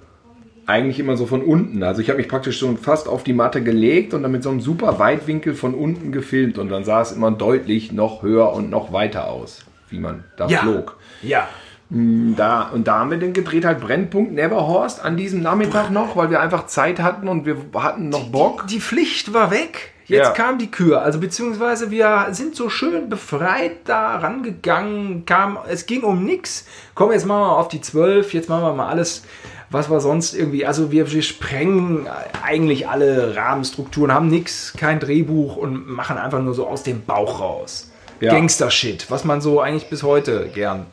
eigentlich immer so von unten. Also ich habe mich praktisch schon fast auf die Matte gelegt und dann mit so einem super Weitwinkel von unten gefilmt und dann sah es immer deutlich noch höher und noch weiter aus, wie man da ja. flog. Ja. Mm, da, und da haben wir dann gedreht halt Brennpunkt Neverhorst an diesem Nachmittag noch, weil wir einfach Zeit hatten und wir hatten noch Bock. Die, die Pflicht war weg. Jetzt ja. kam die Kür, also beziehungsweise wir sind so schön befreit da rangegangen, kam, es ging um nichts. Komm, jetzt machen wir auf die 12, jetzt machen wir mal alles was war sonst irgendwie, also wir, wir sprengen eigentlich alle Rahmenstrukturen, haben nichts, kein Drehbuch und machen einfach nur so aus dem Bauch raus. Ja. Gangster-Shit, was man so eigentlich bis heute gern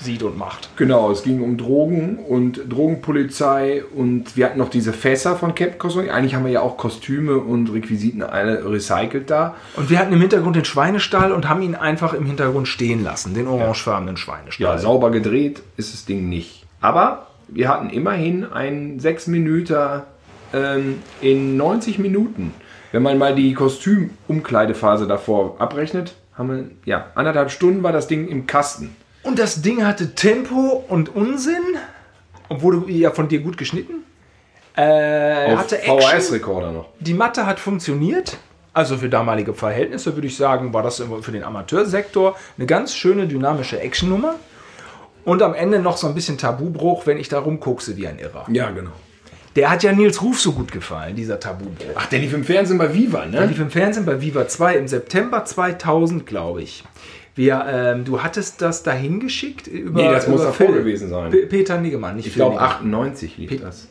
sieht und macht. Genau, es ging um Drogen und Drogenpolizei und wir hatten noch diese Fässer von Cap Cosmic. Eigentlich haben wir ja auch Kostüme und Requisiten alle recycelt da. Und wir hatten im Hintergrund den Schweinestall und haben ihn einfach im Hintergrund stehen lassen, den orangefarbenen Schweinestall. Ja, sauber gedreht ist das Ding nicht. Aber wir hatten immerhin einen 6 Minuten ähm, in 90 Minuten. Wenn man mal die Kostümumkleidephase davor abrechnet, haben wir, ja, anderthalb Stunden war das Ding im Kasten. Und das Ding hatte Tempo und Unsinn, obwohl ja von dir gut geschnitten. Äh, Auf hatte VHS-Rekorder noch. Die Matte hat funktioniert. Also für damalige Verhältnisse würde ich sagen, war das für den Amateursektor eine ganz schöne dynamische Actionnummer. Und am Ende noch so ein bisschen Tabubruch, wenn ich da rumguckse wie ein Irrer. Ja, genau. Der hat ja Nils Ruf so gut gefallen, dieser Tabubruch. Ach, der lief im Fernsehen bei Viva, ne? Der lief im Fernsehen bei Viva 2 im September 2000, glaube ich. Wir, ähm, du hattest das dahin geschickt über. Nee, das muss davor gewesen sein. P Peter Niggemann, nicht Ich glaube 98 lief P das.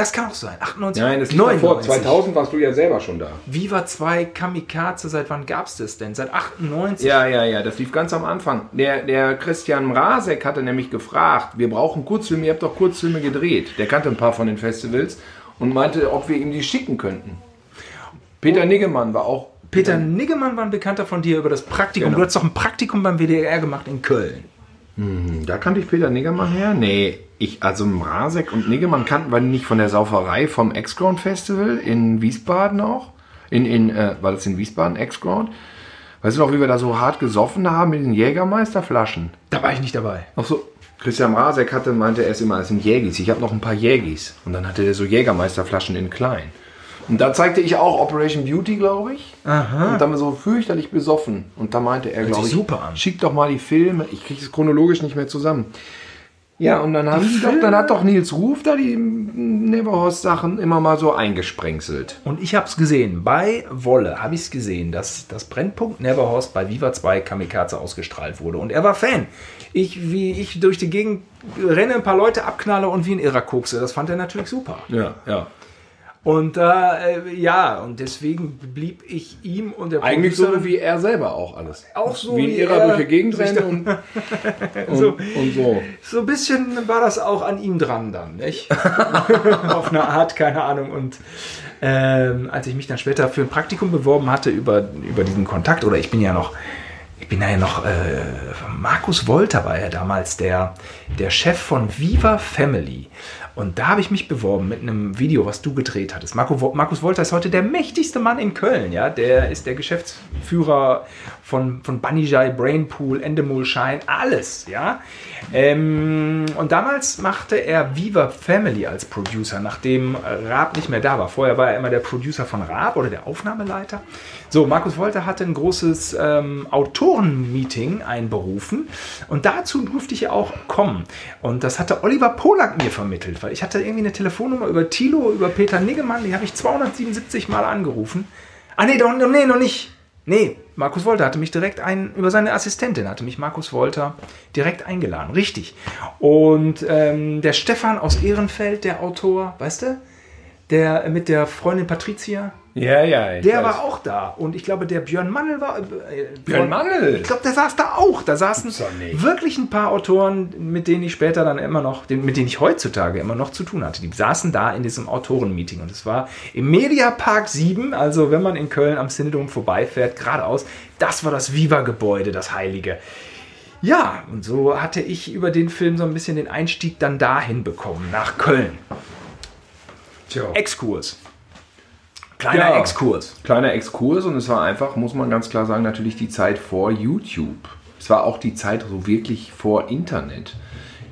Das kann auch sein. 98. Nein, das liegt davor. 2000 warst du ja selber schon da. Viva 2 Kamikaze, seit wann gab es das denn? Seit 98? Ja, ja, ja, das lief ganz am Anfang. Der, der Christian Mrazek hatte nämlich gefragt, wir brauchen Kurzfilme, ihr habt doch Kurzfilme gedreht. Der kannte ein paar von den Festivals und meinte, ob wir ihm die schicken könnten. Peter oh. Niggemann war auch. Peter Niggemann war ein Bekannter von dir über das Praktikum. Genau. Du hast doch ein Praktikum beim WDR gemacht in Köln. Hm, da kannte ich Peter Niggemann her. Nee, ich, also Mrazek und Niggemann kannten wir nicht von der Sauferei vom X-Ground Festival in Wiesbaden auch. In, in, äh, war das in Wiesbaden, X-Ground? Weißt du noch, wie wir da so hart gesoffen haben mit den Jägermeisterflaschen? Da war ich nicht dabei. Ach so. Christian Rasek hatte, meinte er ist immer, es sind Jägis. Ich habe noch ein paar Jägis. Und dann hatte der so Jägermeisterflaschen in klein. Und da zeigte ich auch Operation Beauty, glaube ich. Aha. Und dann so fürchterlich besoffen. Und da meinte er, glaube ich, super an. schick doch mal die Filme. Ich kriege es chronologisch nicht mehr zusammen. Ja, und dann, haben die doch, dann hat doch Nils Ruf da die Neverhorst-Sachen immer mal so eingesprenkselt. Und ich habe es gesehen. Bei Wolle habe ich es gesehen, dass das Brennpunkt Neverhorst bei Viva 2 Kamikaze ausgestrahlt wurde. Und er war Fan. Ich, wie ich durch die Gegend renne, ein paar Leute abknalle und wie ein Irrer kokse. Das fand er natürlich super. Ja, ja. Und äh, ja, und deswegen blieb ich ihm und der Eigentlich so Producer- wie er selber auch alles. Auch so wie wie Irrer er durch die Gegend rennen und, (laughs) (laughs) und, So. und so. So ein bisschen war das auch an ihm dran dann, nicht? (laughs) Auf eine Art, keine Ahnung. Und ähm, als ich mich dann später für ein Praktikum beworben hatte über, über diesen Kontakt, oder ich bin ja noch, ich bin ja noch, äh, Markus Wolter war ja damals der, der Chef von Viva Family. Und da habe ich mich beworben mit einem Video, was du gedreht hattest. Marco, Markus Wolter ist heute der mächtigste Mann in Köln. Ja? Der ist der Geschäftsführer von, von Banijay, Brainpool, Endemol Shine, alles. Ja? Ähm, und damals machte er Viva Family als Producer, nachdem Raab nicht mehr da war. Vorher war er immer der Producer von Raab oder der Aufnahmeleiter. So, Markus Wolter hatte ein großes ähm, Autorenmeeting einberufen und dazu durfte ich ja auch kommen. Und das hatte Oliver Polak mir vermittelt, weil ich hatte irgendwie eine Telefonnummer über Tilo, über Peter Niggemann, die habe ich 277 Mal angerufen. Ah, nee, doch, nee, noch nicht. Nee, Markus Wolter hatte mich direkt ein, über seine Assistentin hatte mich Markus Wolter direkt eingeladen. Richtig. Und ähm, der Stefan aus Ehrenfeld, der Autor, weißt du? Der mit der Freundin Patricia, Ja, ja. der weiß. war auch da. Und ich glaube, der Björn Mannel war. Äh, Björn Mannel? Ich glaube, der saß da auch. Da saßen wirklich ein paar Autoren, mit denen ich später dann immer noch, mit denen ich heutzutage immer noch zu tun hatte. Die saßen da in diesem Autorenmeeting. Und es war im Mediapark 7, also wenn man in Köln am Cinedom vorbeifährt, geradeaus, das war das Viva-Gebäude, das Heilige. Ja, und so hatte ich über den Film so ein bisschen den Einstieg dann dahin bekommen, nach Köln. Tja. Exkurs. Kleiner Ja. Exkurs. Kleiner Exkurs und es war einfach, muss man ganz klar sagen, natürlich die Zeit vor YouTube. Es war auch die Zeit so wirklich vor Internet.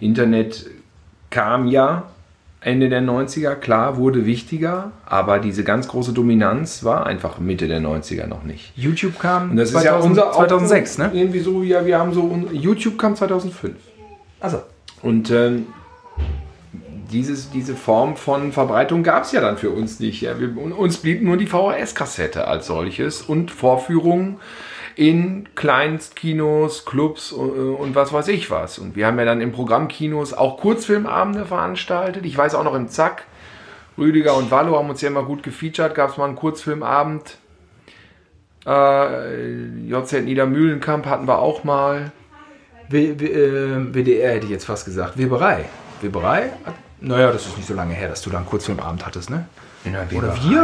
Internet kam ja Ende der 90er, klar, wurde wichtiger, aber diese ganz große Dominanz war einfach Mitte der 90er noch nicht. YouTube kam Und das 2000, ist ja unser 2006, ne? Irgendwie so, ja, wir haben so, YouTube kam 2005. Also, Und ähm, dieses, diese Form von Verbreitung gab es ja dann für uns nicht. Ja. Wir, uns blieb nur die VHS-Kassette als solches und Vorführungen in Kleinstkinos, Clubs und, und was weiß ich was. Und wir haben ja dann in Programmkinos auch Kurzfilmabende veranstaltet. Ich weiß auch noch im Zack, Rüdiger und Wallo haben uns ja immer gut gefeatured, gab es mal einen Kurzfilmabend. Äh, JZ Niedermühlenkamp hatten wir auch mal. W äh, WDR hätte ich jetzt fast gesagt. Weberei. Weberei? Naja, das ist nicht so lange her, dass du da einen Kurzfilmabend hattest, ne? In der Oder wir?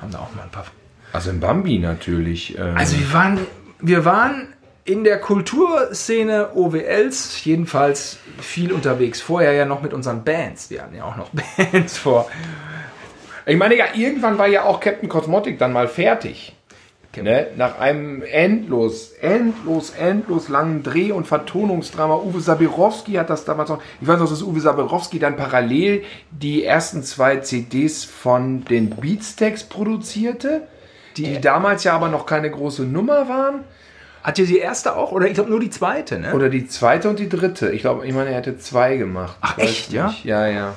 Haben da auch mal ein paar. Also in Bambi natürlich. ähm, Also wir waren, wir waren in der Kulturszene OWLs jedenfalls viel unterwegs. Vorher ja noch mit unseren Bands. Wir hatten ja auch noch (laughs) Bands vor. ich meine, ja, irgendwann war ja auch Captain Cosmotic dann mal fertig. Captain- Ne? Nach einem endlos, endlos, endlos langen Dreh- und Vertonungsdrama. Uwe Sabirowski hat das damals noch. Ich weiß noch, dass Uwe Sabirowski dann parallel die ersten zwei CDs von den Beatsteaks produzierte, die damals ja aber noch keine große Nummer waren. Hat ihr die erste auch? Oder ich glaube nur die zweite, ne? Oder die zweite und die dritte. Ich glaube, ich meine, er hätte zwei gemacht. Ach, echt, ja? Ja, ja.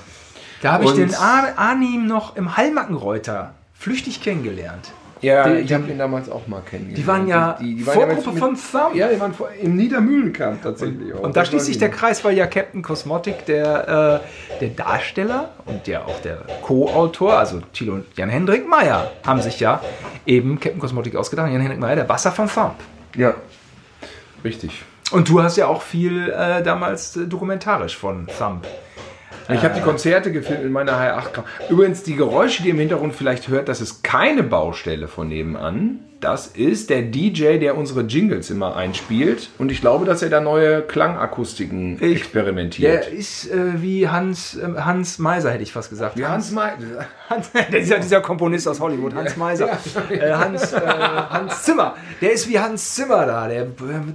da habe ich den Ar- Arnim noch im Hallmackenreuter flüchtig kennengelernt. Ja, Die- ich habe ihn damals auch mal kennengelernt. Die waren ja die, die Vorgruppe mit- von Thumb. Ja, die waren vor, im Niedermühlenkamp tatsächlich auch. Und da schließt sich ich der. Kreis, weil ja Captain Cosmotic, der, äh, der Darsteller und ja auch der Co-Autor, also Thilo und Jan-Hendrik Meyer, haben sich ja eben Captain Cosmotic ausgedacht. Jan-Hendrik Meyer, der Basser von Thumb. Ja, richtig. Und du hast ja auch viel äh, damals äh, dokumentarisch von Thumb Ich habe die Konzerte gefilmt in meiner HR8. Übrigens, die Geräusche, die ihr im Hintergrund vielleicht hört, das ist keine Baustelle von nebenan. Das ist der DJ, der unsere Jingles immer einspielt. Und ich glaube, dass er da neue Klangakustiken Ich- experimentiert. Der ist äh, wie Hans, äh, Hans Meiser, hätte ich fast gesagt. Wie Hans Meiser. Hans, (laughs) dieser, dieser Komponist aus Hollywood, Hans Meiser. (laughs) Äh, Hans, äh, Hans Zimmer. Der ist wie Hans Zimmer da. Der,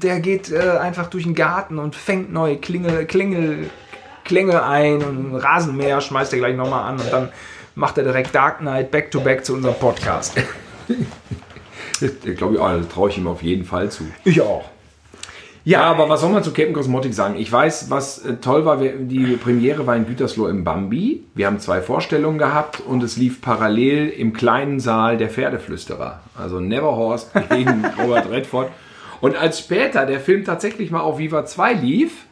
der geht äh, einfach durch den Garten und fängt neue Klingel, Klingel, Klänge ein und Rasenmäher schmeißt er gleich nochmal an und dann macht er direkt Dark Knight back to back zu unserem Podcast. (laughs) Ich glaube, ja, das traue ich ihm auf jeden Fall zu. Ich auch. Ja, aber was soll man zu Captain Cosmotic sagen? Ich weiß, was äh, toll war, die Premiere war in Gütersloh im Bambi. Wir haben zwei Vorstellungen gehabt und es lief parallel im kleinen Saal der Pferdeflüsterer. Also Neverhorst (laughs) gegen Robert Redford. Und als später der Film tatsächlich mal auf Viva 2 lief,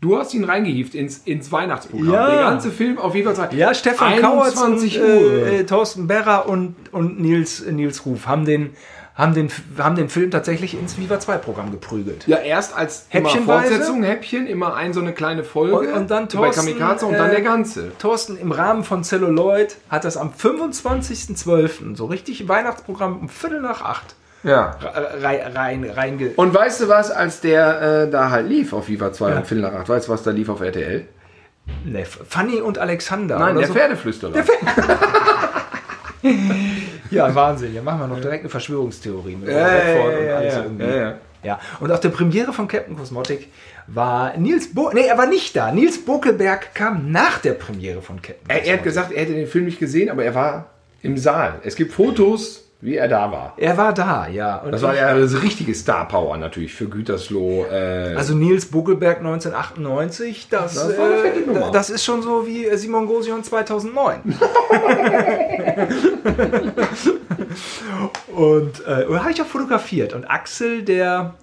du hast ihn reingehievt ins, ins Weihnachtsprogramm. Ja. Der ganze Film auf Viva 2. Ja, Stefan Kauertz und 21 äh, äh, Thorsten Berrer und, und Nils, äh, Nils Ruf haben den, haben, den, haben den Film tatsächlich ins Viva 2 Programm geprügelt. Ja, erst als Häppchenweise. Fortsetzung, Häppchen, immer ein so eine kleine Folge. Und- und dann bei Thorsten, Kamikaze und dann äh, der ganze. Thorsten im Rahmen von Celluloid hat das am 25.12. so richtig Weihnachtsprogramm um Viertel nach acht Ja. rein, rein, rein Und weißt du was, als der äh, da halt lief auf Viva 2 und Viertel nach 8, weißt du, was da lief auf RTL? ne, Fanny und Alexander. Nein, der so. Pferdeflüsterer. (laughs) Ja, Wahnsinn. Ja, machen wir noch direkt eine Verschwörungstheorie mit Ja, Redford ja, und ja, alles ja. irgendwie. Ja, ja. Ja, und auf der Premiere von Captain Cosmotic war Nils Bo Nee, er war nicht da. Nils Bokelberg kam nach der Premiere von Captain er, er hat gesagt, er hätte den Film nicht gesehen, aber er war im Saal. Es gibt Fotos, wie er da war. Er war da, ja. Und Das war ja das richtige Star Power natürlich für Gütersloh. Äh, Also Nils Bogelberg 1998, das, Das war eine fette äh, Nummer. das ist schon so wie Simon Gosion 2009. (laughs) und äh, habe ich auch fotografiert. Und Axel, der,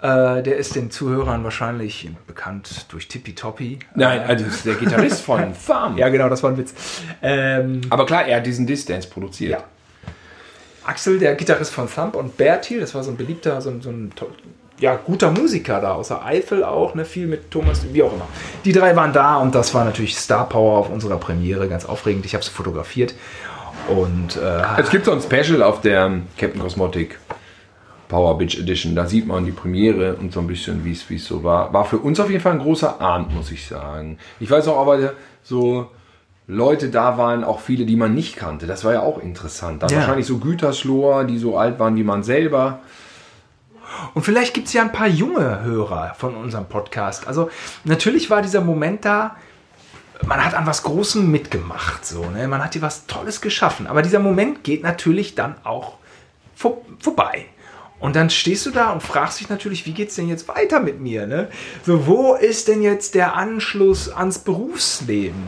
äh, der ist den Zuhörern wahrscheinlich bekannt durch Tippitoppi. nein, also das ist der Gitarrist von (laughs) Farm. Ja, genau, das war ein Witz. Ähm, Aber klar, er hat diesen Distance produziert. Ja. Axel, der Gitarrist von Thump und Bertil, das war so ein beliebter, so ein, so ein ja, guter Musiker da, außer Eifel auch, ne, viel mit Thomas, wie auch immer. Die drei waren da und das war natürlich Star Power auf unserer Premiere, ganz aufregend. Ich habe es fotografiert und äh, Es gibt so ein Special auf der Captain Cosmotic Power Bitch Edition. Da sieht man die Premiere und so ein bisschen, wie es wie es so war. War für uns auf jeden Fall ein großer Abend, muss ich sagen. Ich weiß auch, aber so Leute da waren, auch viele, die man nicht kannte. Das war ja auch interessant. Da Ja. wahrscheinlich so Gütersloher, die so alt waren wie man selber. Und vielleicht gibt es ja ein paar junge Hörer von unserem Podcast. Also natürlich war dieser Moment da, man hat an was Großem mitgemacht, so, ne? man hat hier was Tolles geschaffen. Aber dieser Moment geht natürlich dann auch vor, vorbei. Und dann stehst du da und fragst dich natürlich, wie geht's denn jetzt weiter mit mir? Ne? So, wo ist denn jetzt der Anschluss ans Berufsleben?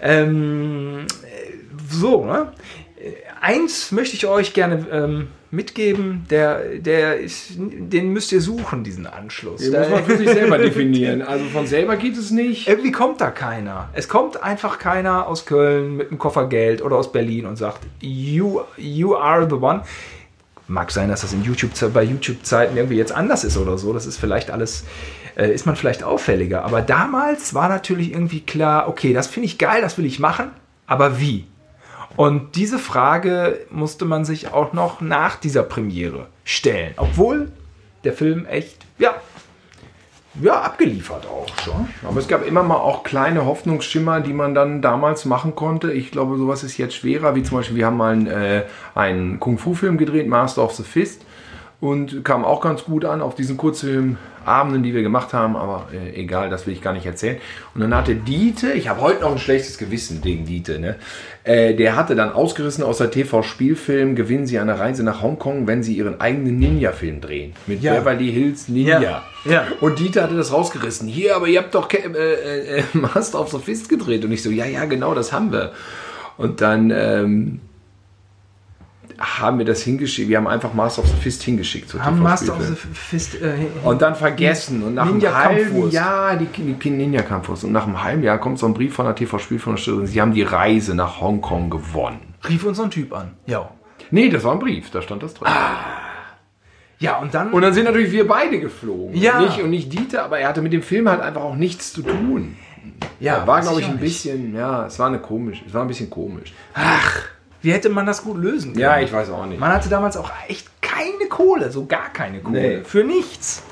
Ähm, äh, so, ne? Eins möchte ich euch gerne ähm, mitgeben, der, der ist, den müsst ihr suchen, diesen Anschluss. Den muss man für sich selber (laughs) definieren. Also von selber geht es nicht. irgendwie kommt da keiner. Es kommt einfach keiner aus Köln mit einem Koffer Geld oder aus Berlin und sagt, you, you are the one. Mag sein, dass das in YouTube, bei YouTube-Zeiten irgendwie jetzt anders ist oder so. Das ist vielleicht alles, äh, ist man vielleicht auffälliger. Aber damals war natürlich irgendwie klar, okay, das finde ich geil, das will ich machen, aber wie? Und diese Frage musste man sich auch noch nach dieser Premiere stellen. Obwohl der Film echt, ja, ja, abgeliefert auch schon. Aber es gab immer mal auch kleine Hoffnungsschimmer, die man dann damals machen konnte. Ich glaube, sowas ist jetzt schwerer, wie zum Beispiel, wir haben mal einen, äh, einen Kung-Fu-Film gedreht, Master of the Fist. Und kam auch ganz gut an auf diesen Kurzfilmabenden, die wir gemacht haben. Aber äh, egal, das will ich gar nicht erzählen. Und dann hatte Diete, ich habe heute noch ein schlechtes Gewissen gegen Diete, ne? Äh, der hatte dann ausgerissen aus der TV-Spielfilm, gewinnen Sie eine Reise nach Hongkong, wenn Sie Ihren eigenen Ninja-Film drehen. Mit Ja. Beverly Hills Ninja. Ja. Ja. Und Dieter hatte das rausgerissen. Hier, aber ihr habt doch Ke- äh, äh, (laughs) Master of the Fist gedreht. Und ich so, ja, ja, genau, das haben wir. Und dann ähm, haben wir das hingeschickt. Wir haben einfach Master of the Fist hingeschickt. zur Haben Master of the Fist äh, Und dann vergessen. Und nach Ninja einem halben Kampfwurst. Jahr, die, die Ninja Kampfwurst. Und nach einem halben Jahr kommt so ein Brief von der TV-Spielfilmstunde. Sie haben die Reise nach Hongkong gewonnen. rief uns so ein Typ an. Ja. Nee, das war ein Brief, da stand das drin. Ja, und dann. Und dann sind natürlich wir beide geflogen. Ja. Nicht, und nicht Dieter, aber er hatte mit dem Film halt einfach auch nichts zu tun. Ja, war, glaube ich, ein bisschen, ja, es war eine komisch, es war ein bisschen komisch. Ach, wie hätte man das gut lösen können? Ja, ich weiß auch nicht. Man hatte damals auch echt keine Kohle, so gar keine Kohle. Nee. Für nichts.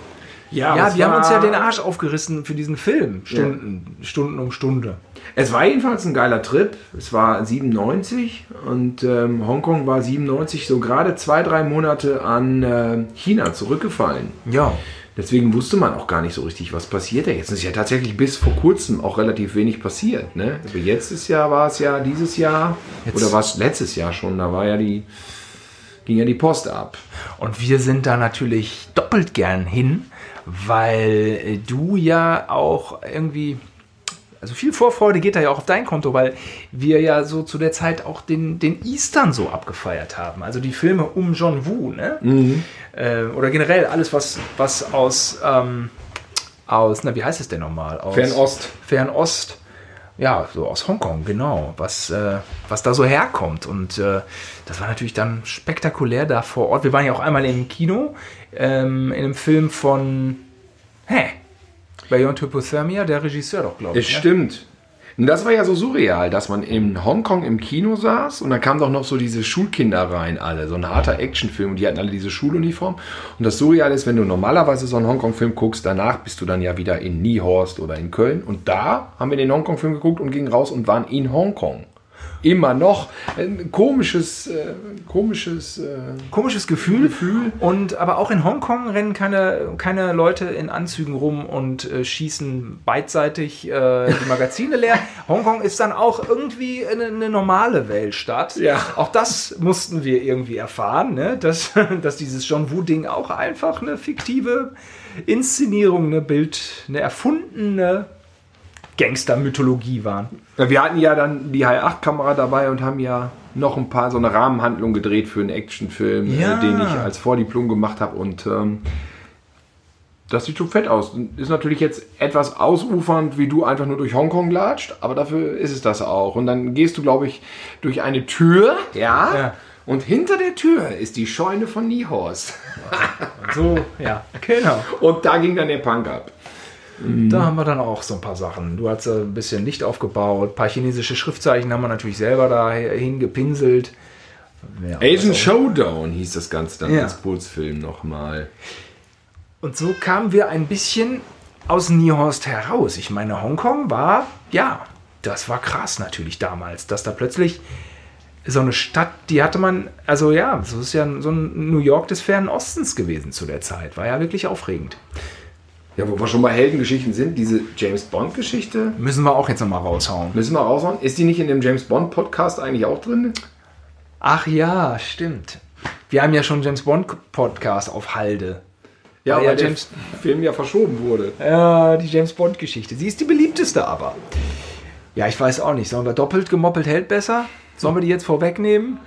Ja, Ja, wir haben uns ja den Arsch aufgerissen für diesen Film. Stunden, Stunden um Stunde. Es war jedenfalls ein geiler Trip. Es war 97 und ähm, Hongkong war 97 so gerade zwei, drei Monate an äh, China zurückgefallen. Ja. Deswegen wusste man auch gar nicht so richtig, was passiert da jetzt. Es ist ja tatsächlich bis vor kurzem auch relativ wenig passiert. Ne? Aber jetzt ist ja, war es ja dieses Jahr, Jetzt- oder war es letztes Jahr schon, da war ja die, ging ja die Post ab. Und wir sind da natürlich doppelt gern hin, weil du ja auch irgendwie, also viel Vorfreude geht da ja auch auf dein Konto, weil wir ja so zu der Zeit auch den, den Eastern so abgefeiert haben. Also die Filme um John Woo, ne? Äh, oder generell alles, was, was aus, ähm, aus, na, wie heißt es denn nochmal? Aus Fernost. Fernost. Ja, so aus Hongkong, genau, was, äh, was da so herkommt. Und äh, das war natürlich dann spektakulär da vor Ort. Wir waren ja auch einmal im Kino, ähm, in einem Film von, hä? Beyond Hypothermia, der Regisseur doch, glaube Es ich. Ne? stimmt. Und das war ja so surreal, dass man in Hongkong im Kino saß und dann kamen doch noch so diese Schulkinder rein, alle. So ein harter Actionfilm und die hatten alle diese Schuluniform. Und das Surreal ist, wenn du normalerweise so einen Hongkong-Film guckst, danach bist du dann ja wieder in Niehorst oder in Köln. Und da haben wir den Hongkong-Film geguckt und gingen raus und waren in Hongkong. Immer noch ein komisches, äh, komisches. Äh, Komisches Gefühl. Und aber auch in Hongkong rennen keine, keine Leute in Anzügen rum und äh, schießen beidseitig äh, die Magazine leer. (laughs) Hongkong ist dann auch irgendwie eine, eine normale Weltstadt. Ja. Auch das mussten wir irgendwie erfahren, ne? dass, (laughs) dass dieses John Woo-Ding auch einfach eine fiktive Inszenierung, eine Bild, eine erfundene Gangster-Mythologie waren. Ja, wir hatten ja dann die H8-Kamera dabei und haben ja noch ein paar so eine Rahmenhandlung gedreht für einen Actionfilm, Ja. äh, den ich als Vordiplom gemacht habe und ähm, das sieht schon fett aus. Ist natürlich jetzt etwas ausufernd, wie du einfach nur durch Hongkong latscht, aber dafür ist es das auch. Und dann gehst du, glaube ich, durch eine Tür, ja, Ja. und hinter der Tür ist die Scheune von Niehorst. So, ja, genau. Und da ging dann der Punk ab. Da haben wir dann auch so ein paar Sachen. Du hast ein bisschen Licht aufgebaut, ein paar chinesische Schriftzeichen haben wir natürlich selber da hingepinselt. Ja, Asian also- Showdown hieß das Ganze dann Ja. als Kurzfilm nochmal. Und so kamen wir ein bisschen aus Niehorst heraus. Ich meine, Hongkong war, ja, das war krass natürlich damals, dass da plötzlich so eine Stadt, die hatte man, also ja, so ist ja so ein New York des fernen Ostens gewesen zu der Zeit. War ja wirklich aufregend. Ja, wo wir schon bei Heldengeschichten sind, diese James Bond-Geschichte, Müssen wir auch jetzt nochmal raushauen. müssen wir raushauen. Ist die nicht in dem James Bond-Podcast eigentlich auch drin? Ach ja, stimmt. Wir haben ja schon James Bond Podcast auf Halde. Ja, Weil weil ja der James- Film ja verschoben wurde. Ja, die James Bond Geschichte. Sie ist die beliebteste aber. Ja, ich weiß auch nicht. Sollen wir doppelt gemoppelt hält besser? Sollen wir die jetzt vorwegnehmen?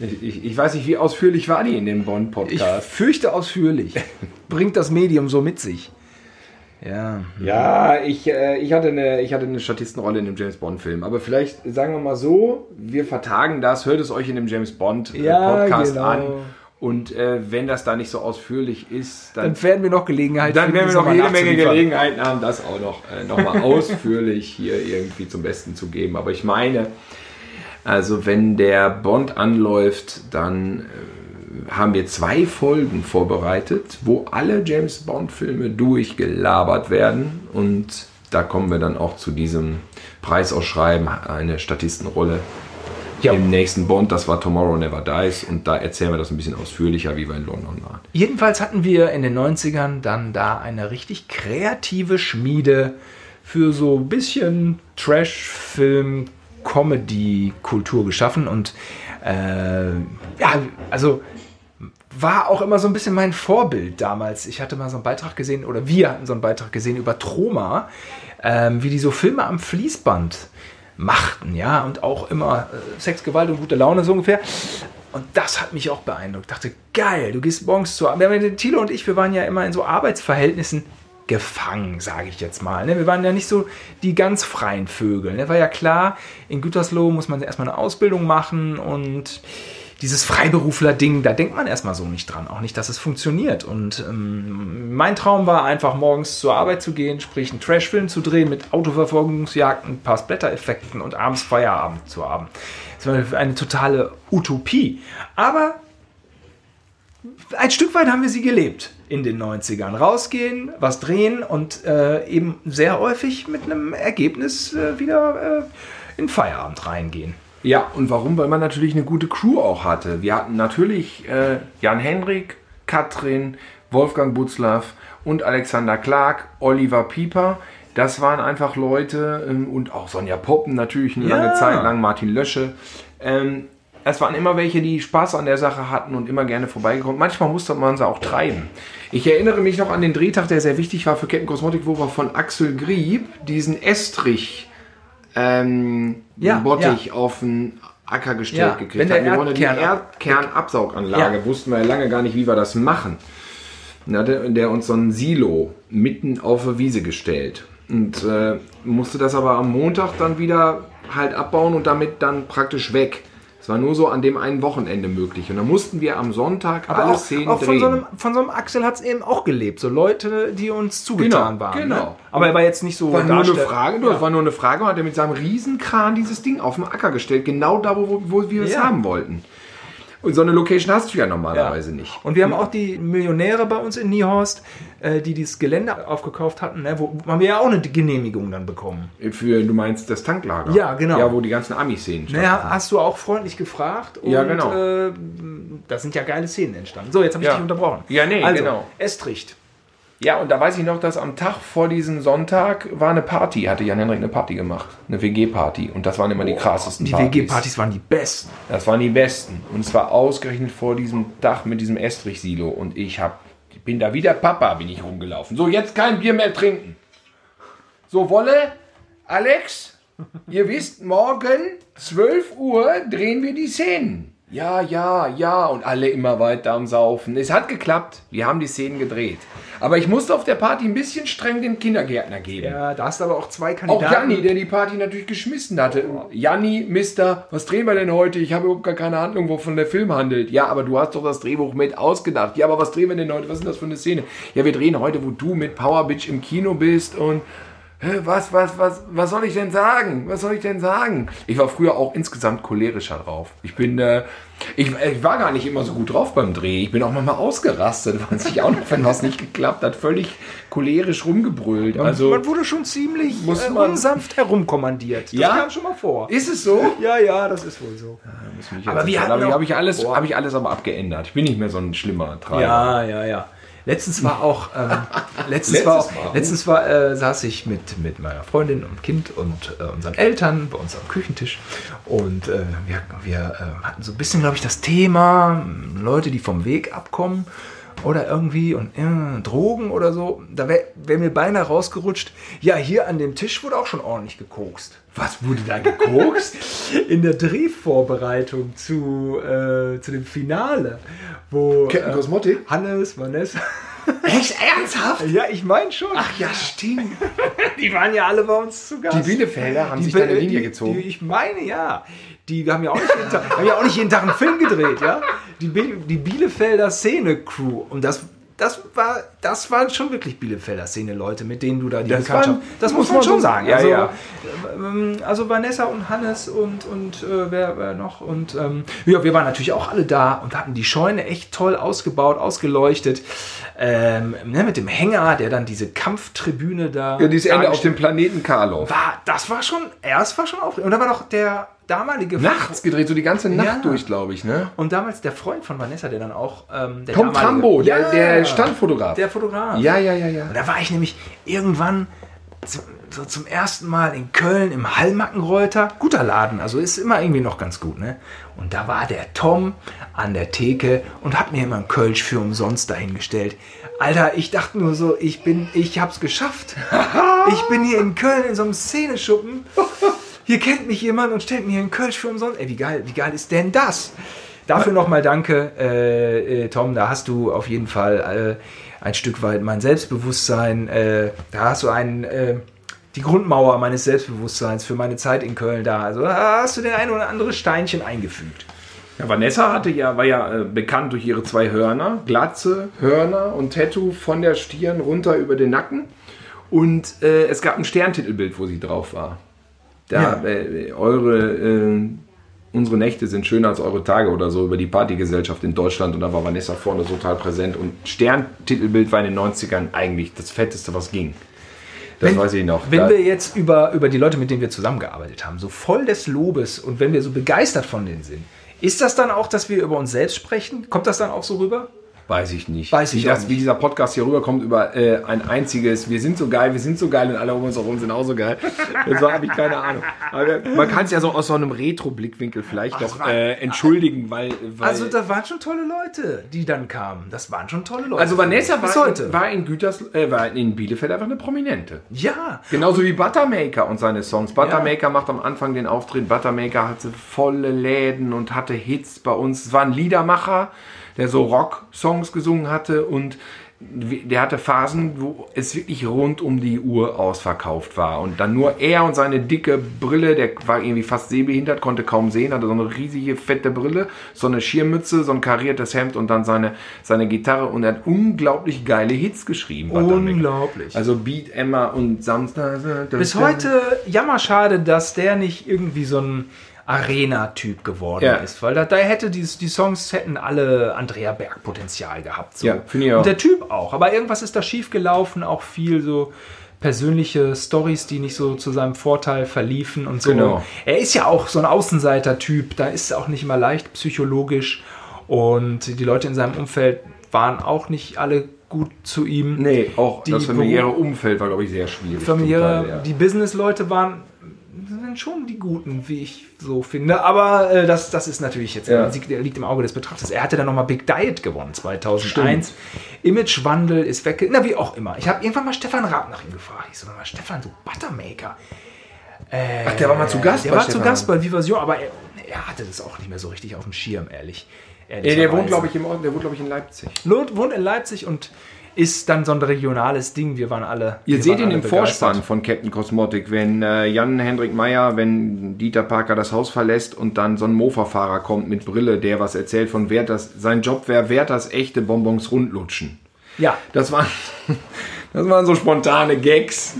Ich, ich, ich weiß nicht, wie ausführlich war die in dem Ich Bond-Podcast. fürchte ausführlich. Bringt das Medium so mit sich. Ja. Ja, ich, äh, ich, hatte eine, ich hatte eine Statistenrolle in dem James Bond-Film. Aber vielleicht sagen wir mal so, wir vertagen das, hört es euch in dem James Bond-Podcast Ja, genau. an. Und äh, wenn das da nicht so ausführlich ist, dann, Dann werden wir noch Gelegenheit dann werden wir noch jede Menge. Gelegenheiten haben, das auch noch, äh, noch mal (laughs) ausführlich hier irgendwie zum Besten zu geben. Aber ich meine, also wenn der Bond anläuft, dann äh, haben wir zwei Folgen vorbereitet, wo alle James Bond-Filme durchgelabert werden. Und da kommen wir dann auch zu diesem Preisausschreiben, eine Statistenrolle Ja. im nächsten Bond. Das war Tomorrow Never Dies. Und da erzählen wir das ein bisschen ausführlicher, wie wir in London waren. Jedenfalls hatten wir in den 90ern dann da eine richtig kreative Schmiede für so ein bisschen Trash-Film, Comedy-Kultur geschaffen. Und äh, ja, also war auch immer so ein bisschen mein Vorbild damals. Ich hatte mal so einen Beitrag gesehen, oder wir hatten so einen Beitrag gesehen über Troma, ähm, wie die so Filme am Fließband machten, ja, und auch immer äh, Sex, Gewalt und gute Laune so ungefähr. Und das hat mich auch beeindruckt. Ich dachte, geil, du gehst morgens zur Arbeit. Thilo und ich, wir waren ja immer in so Arbeitsverhältnissen gefangen, sage ich jetzt mal. ne? Wir waren ja nicht so die ganz freien Vögel. Ne? War ja klar, in Gütersloh muss man erstmal eine Ausbildung machen und dieses Freiberufler-Ding, da denkt man erstmal so nicht dran. Auch nicht, dass es funktioniert. Und ähm, mein Traum war einfach, morgens zur Arbeit zu gehen, sprich einen Trashfilm zu drehen mit Autoverfolgungsjagden, ein paar Splatter-Effekten und abends Feierabend zu haben. Das war eine totale Utopie. Aber ein Stück weit haben wir sie gelebt in den 90ern. Rausgehen, was drehen und äh, eben sehr häufig mit einem Ergebnis äh, wieder äh, in Feierabend reingehen. Ja, und warum? Weil man natürlich eine gute Crew auch hatte. Wir hatten natürlich äh, Jan Henrik, Katrin, Wolfgang Butzlaff und Alexander Clark, Oliver Pieper. Das waren einfach Leute ähm, und auch Sonja Poppen natürlich eine ja. lange Zeit lang, Martin Lösche. Ähm, es waren immer welche, die Spaß an der Sache hatten und immer gerne vorbeigekommen. Manchmal musste man sie auch treiben. Ich erinnere mich noch an den Drehtag, der sehr wichtig war für Ketten Kosmetik, wo wir von Axel Grieb diesen Estrich ähm, ja, Bottich ja. auf den Acker gestellt ja, gekriegt haben. Wir wollen die Erdkernabsauganlage, ja. wussten wir ja lange gar nicht, wie wir das machen. Da der, der uns so ein Silo mitten auf der Wiese gestellt. Und äh, musste das aber am Montag dann wieder halt abbauen und damit dann praktisch weg. Es war nur so an dem einen Wochenende möglich. Und dann mussten wir am Sonntag Aber alle auch, Szenen auch drehen. Von so einem, von so einem Axel hat es eben auch gelebt. So Leute, die uns zugetan Genau, waren. genau. Ne? Aber er war jetzt nicht so war nur eine Frage, das war nur eine Frage, und hat er mit seinem Riesenkran dieses Ding auf den Acker gestellt, genau da, wo, wo wir es Ja. haben wollten. Und so eine Location hast du ja normalerweise nicht. Und wir haben auch die Millionäre bei uns in Niehorst, äh, die dieses Gelände aufgekauft hatten, ne, wo haben wir ja auch eine Genehmigung dann bekommen. Für, du meinst das Tanklager? Ja, genau. Ja, wo die ganzen Ami-Szenen Naja, hast du auch freundlich gefragt. Und, Ja, genau. Äh, da sind ja geile Szenen entstanden. So, jetzt habe ich Ja. dich unterbrochen. Ja, nee, also, genau. Estricht. Ja, und da weiß ich noch, dass am Tag vor diesem Sonntag war eine Party, hatte Jan-Henrik eine Party gemacht. Eine WG-Party. Und das waren immer die krassesten Die Partys. WG-Partys waren die besten. Das waren die besten. Und zwar ausgerechnet vor diesem Dach mit diesem Estrich-Silo. Und ich hab, bin da wie der Papa, bin ich rumgelaufen. So, jetzt kein Bier mehr trinken. So, Wolle, Alex, ihr wisst, morgen 12 Uhr drehen wir die Szenen. Ja, ja, ja. Und alle immer weiter am Saufen. Es hat geklappt. Wir haben die Szenen gedreht. Aber ich musste auf der Party ein bisschen streng den Kindergärtner geben. Ja, da hast du aber auch zwei Auch Kandidaten. Janni, der die Party natürlich geschmissen hatte. Janni, Mister, was drehen wir denn heute? Ich habe überhaupt gar keine Ahnung, wovon der Film handelt. Ja, aber du hast doch das Drehbuch mit ausgedacht. Ja, aber was drehen wir denn heute? Was ist denn das für eine Szene? Ja, wir drehen heute, wo du mit Power Bitch im Kino bist und was, was, was, was soll ich denn sagen? Was soll ich denn sagen? Ich war früher auch insgesamt cholerischer drauf. Ich bin, äh, ich, ich war gar nicht immer so gut drauf beim Dreh. Ich bin auch manchmal ausgerastet, (laughs) weiß ich auch noch, wenn was nicht geklappt hat, völlig cholerisch rumgebrüllt. Also, man wurde schon ziemlich Muss äh, man- unsanft herumkommandiert. Das Ja? kam schon mal vor. ist es so? Ja, ja, das ist wohl so. Aber wir wie habe ich, auch- hab ich alles, habe ich alles aber abgeändert. Ich bin nicht mehr so ein schlimmer Treiber. Ja, ja, ja. Letztens war auch, ähm, (laughs) letztens Letztes war, auch, letztens war, äh, saß ich mit, mit meiner Freundin und Kind und äh, unseren Eltern bei uns am Küchentisch. Und äh, wir, wir äh, hatten so ein bisschen, glaube ich, das Thema Leute, die vom Weg abkommen oder irgendwie und äh, Drogen oder so. Da wäre wär mir beinahe rausgerutscht. Ja, hier an dem Tisch wurde auch schon ordentlich gekokst. Was wurde da gekokst? (laughs) In der Drehvorbereitung zu, äh, zu dem Finale, wo Captain äh, Cosmotic? Hannes, Vanessa. (laughs) Echt ernsthaft? Ja, ich meine schon. Ach ja, stimmt. (laughs) die waren ja alle bei uns zu Gast. Die Bielefelder haben Die sich Be- Linie die, gezogen. Die, ich meine ja. Die haben ja auch nicht jeden Tag, haben ja auch nicht jeden Tag einen Film gedreht, ja. Die Bielefelder Szene-Crew. Und das, das war, das waren schon wirklich Bielefelder Szene-Leute, mit denen du da die Das Bekanntschaft. waren- das muss man schon sagen. Ja, also, ja. ähm, also Vanessa und Hannes und, und äh, wer, wer noch. Und ähm, ja, wir waren natürlich auch alle da und hatten die Scheune echt toll ausgebaut, ausgeleuchtet. Ähm, ne, mit dem Hänger, der dann diese Kampftribüne da. Ja, dieses Ende auf dem Planeten Karloff. war, das war schon, erst war schon aufregend. Und da war noch der damalige Nachts gedreht, so die ganze Nacht Ja. durch, glaube ich, ne? Und damals der Freund von Vanessa, der dann auch ähm, der Tom Trambo, der, Ja, der Standfotograf. der Fotograf. ja, ja, ja, ja. Und da war ich nämlich irgendwann zum, so zum ersten Mal in Köln im Hallmackenreuter. Guter Laden, also ist immer irgendwie noch ganz gut, ne? Und da war der Tom an der Theke und hat mir immer einen Kölsch für umsonst dahingestellt. Alter, ich dachte nur so, ich bin, ich hab's geschafft. (laughs) Ich bin hier in Köln in so einem Szeneschuppen. Hier kennt mich jemand und stellt mir hier einen Kölsch für umsonst. Ey, wie geil, wie geil ist denn das? Dafür nochmal danke, äh, äh, Tom. Da hast du auf jeden Fall äh, ein Stück weit mein Selbstbewusstsein. Äh, da hast du einen, äh, die Grundmauer meines Selbstbewusstseins für meine Zeit in Köln da. Also da hast du den ein oder andere Steinchen eingefügt. Ja, Vanessa hatte ja, war ja äh, bekannt durch ihre zwei Hörner, Glatze, Hörner und Tattoo von der Stirn runter über den Nacken. Und es gab ein Sterntitelbild, wo sie drauf war. Da Ja. äh, eure äh, unsere Nächte sind schöner als eure Tage oder so über die Partygesellschaft in Deutschland und da war Vanessa vorne total präsent und Sterntitelbild war in den 90ern eigentlich das fetteste, was ging. Das Wenn- weiß ich noch. Wenn Da- wir jetzt über, über die Leute, mit denen wir zusammengearbeitet haben, so voll des Lobes und wenn wir so begeistert von denen sind, ist das dann auch, dass wir über uns selbst sprechen? Kommt das dann auch so rüber? Weiß ich nicht. Weiß ich wie, das, nicht. wie dieser Podcast hier rüberkommt über äh, ein einziges, wir sind so geil, wir sind so geil und alle um uns herum sind auch so geil. (laughs) Das habe ich keine Ahnung. Aber man kann es ja so aus so einem Retro-Blickwinkel vielleicht noch äh, entschuldigen, weil, weil Also da waren schon tolle Leute, die dann kamen. Das waren schon tolle Leute. also Vanessa war, heute. war in Güters, äh, war in Bielefeld einfach eine Prominente. ja. Genauso wie Buttermaker und seine Songs. Buttermaker macht am Anfang den Auftritt. Buttermaker hatte volle Läden und hatte Hits bei uns. Es war ein Liedermacher, der so Rock-Songs gesungen hatte und der hatte Phasen, wo es wirklich rund um die Uhr ausverkauft war. Und dann nur er und seine dicke Brille, der war irgendwie fast sehbehindert, konnte kaum sehen, hatte so eine riesige fette Brille, so eine Schirmmütze, so ein kariertes Hemd und dann seine, seine Gitarre und er hat unglaublich geile Hits geschrieben. Unglaublich. Also Beat Emma und Samstag. Bis heute jammerschade, dass der nicht irgendwie so ein Arena-Typ geworden Ja. ist. Weil da, da hätte die, die Songs hätten alle Andrea Berg Potenzial gehabt. So. Ja, finde ich auch. Und der Typ auch. Aber irgendwas ist da schief gelaufen, auch viel so persönliche Stories, die nicht so zu seinem Vorteil verliefen und so. Genau. Er ist ja auch so ein Außenseiter-Typ, da ist es auch nicht immer leicht psychologisch. Und die Leute in seinem Umfeld waren auch nicht alle gut zu ihm. Nee, auch Die das familiäre Umfeld war, glaube ich, sehr schwierig. familiäre, Teil, ja. die Business-Leute waren sind schon die Guten, wie ich so finde. Aber äh, das, das ist natürlich jetzt, Ja. der liegt im Auge des Betrachters. Er hatte dann nochmal Big Diet gewonnen 2001. Imagewandel ist weg. Na, wie auch immer. Ich habe irgendwann mal Stefan Raab nach ihm gefragt. Ich so, mal, Stefan, so Buttermaker. Ach, der war mal zu Gast Der bei war zu. Gast bei Vivasion, aber er, er hatte das auch nicht mehr so richtig auf dem Schirm, ehrlich. Nee, der wohnt, glaube ich, im Ort, der wohnt, glaube ich, in Leipzig. Wohnt in Leipzig und ist dann so ein regionales Ding. Wir waren alle. Ihr seht ihn im. Vorspann von Captain Cosmotic, wenn äh, Jan-Hendrik Meyer, wenn Dieter Parker das Haus verlässt und dann so ein Mofa-Fahrer kommt mit Brille, der was erzählt von wer das, sein Job wäre, wer das echte Bonbons rundlutschen. Ja, Das waren, (laughs) das waren so spontane Gags.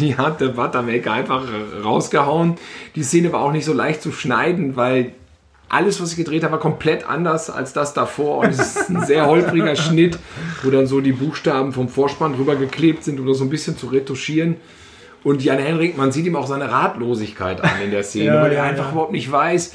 Die hat der Buttermaker einfach rausgehauen. Die Szene war auch nicht so leicht zu schneiden, weil alles, was ich gedreht habe, war komplett anders als das davor. Und es ist ein sehr holpriger (laughs) Schnitt, wo dann so die Buchstaben vom Vorspann drüber geklebt sind, um das so ein bisschen zu retuschieren. Und Jan Henrik, man sieht ihm auch seine Ratlosigkeit an in der (laughs) Szene, Ja, weil er ja, einfach ja. überhaupt nicht weiß,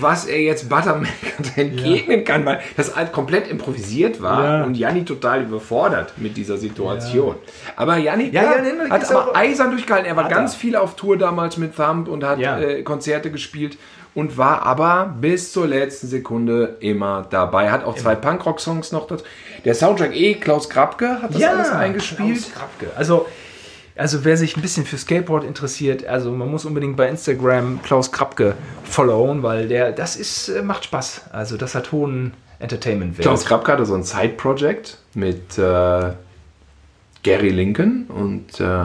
was er jetzt Buttermaker (laughs) entgegnen kann, weil das halt komplett improvisiert war Ja. und Janni total überfordert mit dieser Situation. Aber Janni Ja, ja, Jan Henrik hat ist aber eisern durchgehalten. Er war ganz er. viel auf Tour damals mit Thumb und hat Ja. äh, Konzerte gespielt und war aber bis zur letzten Sekunde immer dabei. Hat auch zwei Punkrock-Songs noch dazu. Der Soundtrack eh, Klaus Krabke hat das alles eingespielt. Klaus Krapke. Also, also wer sich ein bisschen für Skateboard interessiert, also man muss unbedingt bei Instagram Klaus Krapke followen, weil der, das ist, äh, macht Spaß. Also das hat hohen Entertainment-Wert. Klaus Krabke hatte so ein Side-Project mit äh, Gary Lincoln und äh,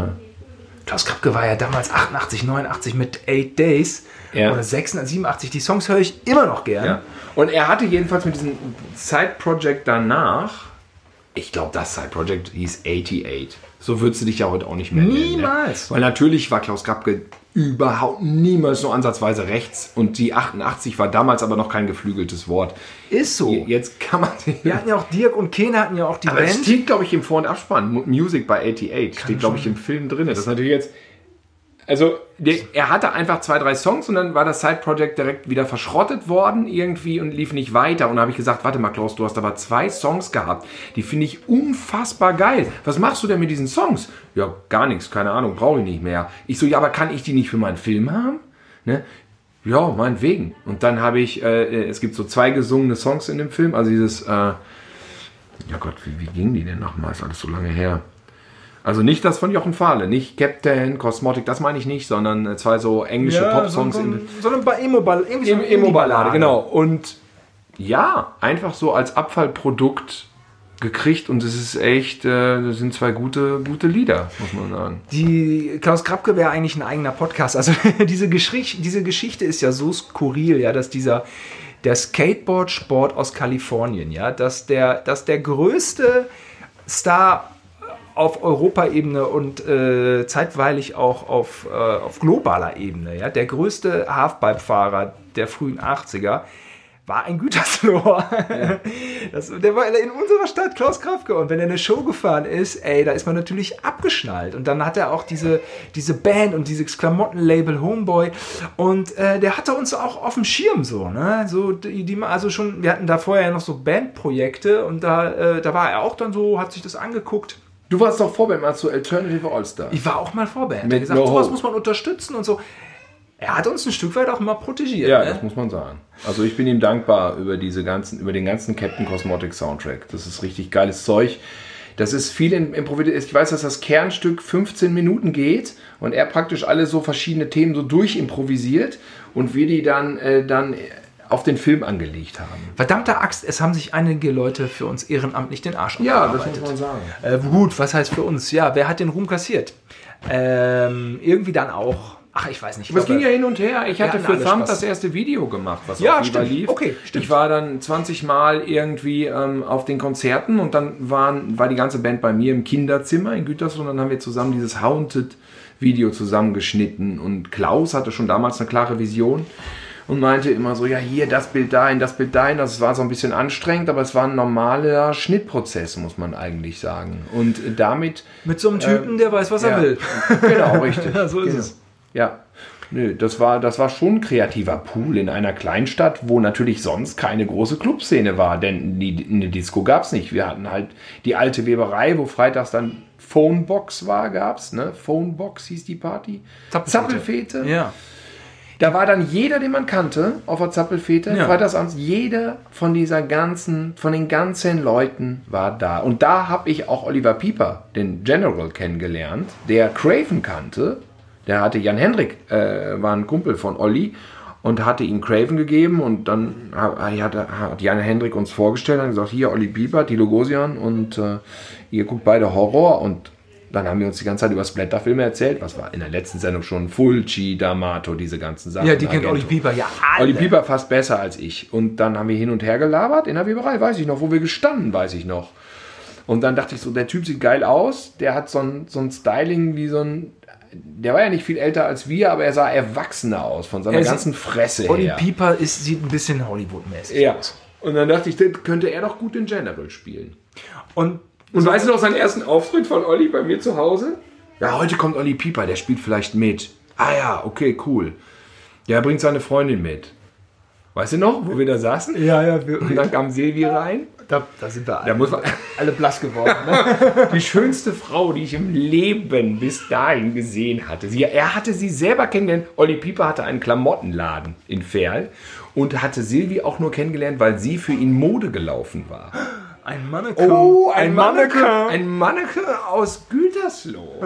Klaus Krapke war ja damals 88, 89 mit 8 Days Ja. oder 86, 87. Die Songs höre ich immer noch gern. Ja. Und er hatte jedenfalls mit diesem Side-Project danach, ich glaube, das Side-Project hieß 88. So würdest du dich ja heute auch nicht mehr nennen. Niemals. Ne? Weil natürlich war Klaus Krabke überhaupt niemals nur ansatzweise rechts und die 88 war damals aber noch kein geflügeltes Wort. Ist so. Jetzt kann man... Wir hatten ja auch Dirk und Kene hatten ja auch die aber es Band. steht, glaube ich, im Vor- und Abspann. Mu- Music by 88 steht, glaube ich, im Film drin. Das ist natürlich jetzt... Also, der, er hatte einfach zwei, drei Songs und dann war das Side-Project direkt wieder verschrottet worden irgendwie und lief nicht weiter. Und da habe ich gesagt, warte mal, Klaus, du hast aber zwei Songs gehabt. Die finde ich unfassbar geil. Was machst du denn mit diesen Songs? Ja, gar nichts, keine Ahnung, brauche ich nicht mehr. Ich so, ja, aber kann ich die nicht für meinen Film haben? Ne? Ja, meinetwegen. Und dann habe ich, äh, es gibt so zwei gesungene Songs in dem Film, also dieses, äh, ja Gott, wie, wie ging die denn nochmal? Ist alles so lange her. Also nicht das von Jochen Fahle, nicht Captain, Cosmotic, das meine ich nicht, sondern äh, zwei so englische Pop-Songs so, im, so, so eine Ba- Emo-Ballade. so Emo-Ballade, Indie-Ballade. genau. Und ja, einfach so als Abfallprodukt gekriegt und es ist echt, äh, das sind zwei gute, gute Lieder, muss man sagen. Die Klaus Krabke wäre eigentlich ein eigener Podcast. Also (laughs) diese Geschichte, diese Geschichte ist ja so skurril, ja, dass dieser der Skateboard-Sport aus Kalifornien, ja, dass der, dass der größte Star auf Europaebene und äh, zeitweilig auch auf, äh, auf globaler Ebene, ja, der größte Halfpipe-Fahrer der frühen 80er, war ein Gütersloh. Ja. (laughs) Das, der war in unserer Stadt, Klaus Krafke. Und wenn er eine Show gefahren ist, ey, da ist man natürlich abgeschnallt. Und dann hat er auch diese, diese Band und dieses Klamottenlabel Homeboy. Und äh, der hatte uns auch auf dem Schirm so, ne? So, die, die, also schon, wir hatten da vorher noch so Bandprojekte und da, äh, da war er auch dann so, hat sich das angeguckt. Du warst doch Vorband mal zu Alternative All-Star. Ich war auch mal Vorband. Mit gesagt, no sowas muss man unterstützen und so er hat uns ein Stück weit auch immer protegiert. Ja, ne? das muss man sagen. Also ich bin ihm dankbar über diese ganzen, über den ganzen Captain Cosmotic Soundtrack. Das ist richtig geiles Zeug. Das ist viel improvisiert. Ich weiß, dass das Kernstück 15 Minuten geht und er praktisch alle so verschiedene Themen so durchimprovisiert und wir die dann, äh, dann auf den Film angelegt haben. Verdammte Axt, es haben sich einige Leute für uns ehrenamtlich den Arsch Ja, das muss man sagen. Äh, gut, was heißt für uns? Ja, wer hat den Ruhm kassiert? Ähm, irgendwie dann auch Ach, ich weiß nicht. Aber es ging ja hin und her. Ich hatte für Thumb das erste Video gemacht, was ja, auf stimmt. lief. Okay, stimmt. Ich war dann 20 Mal irgendwie ähm, auf den Konzerten und dann waren, war die ganze Band bei mir im Kinderzimmer in Gütersloh und dann haben wir zusammen dieses Haunted Video zusammengeschnitten und Klaus hatte schon damals eine klare Vision und meinte immer so, ja hier, das Bild dahin, das Bild dahin. Das war so ein bisschen anstrengend, aber es war ein normaler Schnittprozess, muss man eigentlich sagen. Und damit... Mit so einem Typen, äh, der weiß, was ja, er will. (laughs) Genau, richtig. (laughs) ja, so ist genau. es. Ja. Nö, das war, das war schon ein kreativer Pool in einer Kleinstadt, wo natürlich sonst keine große Clubszene war, denn die, eine Disco gab es nicht. Wir hatten halt die alte Weberei, wo freitags dann Phonebox war, gab es, ne? Phonebox hieß die Party. Zappelfete. Ja. Da war dann jeder, den man kannte, auf der Zappelfete. Ja. Freitagsabends, jeder von dieser ganzen, von den ganzen Leuten war da. Und da habe ich auch Oliver Pieper, den General, kennengelernt, der Craven kannte der hatte Jan Hendrik, äh, war ein Kumpel von Olli und hatte ihm Craven gegeben und dann hat, hat Jan Hendrik uns vorgestellt und gesagt, hier Olli Bieber, Tilo Gosian und äh, ihr guckt beide Horror und dann haben wir uns die ganze Zeit über Splatterfilme erzählt, was war in der letzten Sendung schon Fulci, D'Amato, diese ganzen Sachen. Ja, die kennt Olli Bieber, ja alle. Olli Bieber fast besser als ich. Und dann haben wir hin und her gelabert in der Weberei, weiß ich noch, wo wir gestanden, weiß ich noch. Und dann dachte ich so, der Typ sieht geil aus, der hat so ein, so ein Styling wie so ein der war ja nicht viel älter als wir, aber er sah erwachsener aus von seiner er ganzen Fresse Olli her. Olli Pieper ist, sieht ein bisschen Hollywood-mäßig ja. aus. Und dann dachte ich, könnte er doch gut den General spielen. Und, und weißt du noch seinen ersten Auftritt von Olli bei mir zu Hause? Ja, heute kommt Olli Pieper, der spielt vielleicht mit. Ah ja, okay, cool. Ja, er bringt seine Freundin mit. Weißt du noch, wo wir da saßen? Ja, ja. Wir, und dann kam Silvi rein da, da sind wir alle, da alle blass geworden. Ne? (laughs) Die schönste Frau, die ich im Leben bis dahin gesehen hatte. Sie, er hatte sie selber kennengelernt. Olli Pieper hatte einen Klamottenladen in Ferl und hatte Silvi auch nur kennengelernt, weil sie für ihn Mode gelaufen war. Ein Manneke. Oh, ein, ein Manneke. Ein Manneke aus Gütersloh.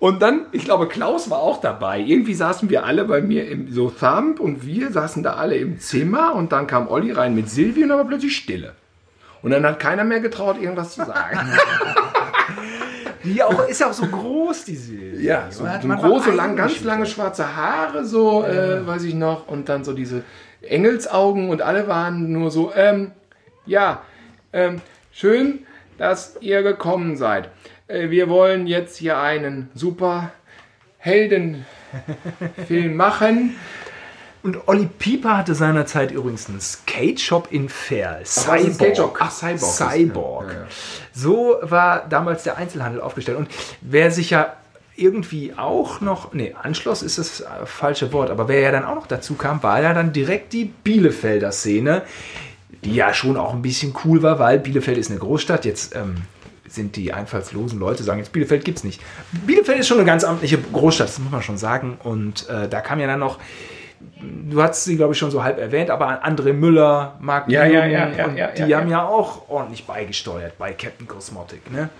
Und dann, ich glaube, Klaus war auch dabei. Irgendwie saßen wir alle bei mir im so Thumb und wir saßen da alle im Zimmer und dann kam Olli rein mit Silvi und dann war plötzlich Stille. Und dann hat keiner mehr getraut, irgendwas zu sagen. (laughs) Die auch, ist ja auch so groß, diese. Ja, so, so große, lang, ganz lange schwarze Haare, so, äh, ja. weiß ich noch. Und dann so diese Engelsaugen und alle waren nur so, ähm, ja, ähm, schön, dass ihr gekommen seid. Äh, wir wollen jetzt hier einen super Heldenfilm (laughs) machen. Und Olli Pieper hatte seinerzeit übrigens einen Skate-Shop in Fair. Cyborg. Ach, Cyborg. Cyborg. Ja, ja. So war damals der Einzelhandel aufgestellt. Und wer sich ja irgendwie auch noch, nee, Anschloss ist das falsche Wort, aber wer ja dann auch noch dazu kam, war ja dann direkt die Bielefelder Szene, die ja schon auch ein bisschen cool war, weil Bielefeld ist eine Großstadt. Jetzt ähm, sind die einfallslosen Leute, sagen jetzt Bielefeld gibt es nicht. Bielefeld ist schon eine ganz amtliche Großstadt, das muss man schon sagen. Und äh, da kam ja dann noch du hast sie, glaube ich, schon so halb erwähnt, aber André Müller, Marc ja, ja, ja, ja, ja, die ja, haben ja. auch ordentlich beigesteuert bei Captain Cosmotic, ne?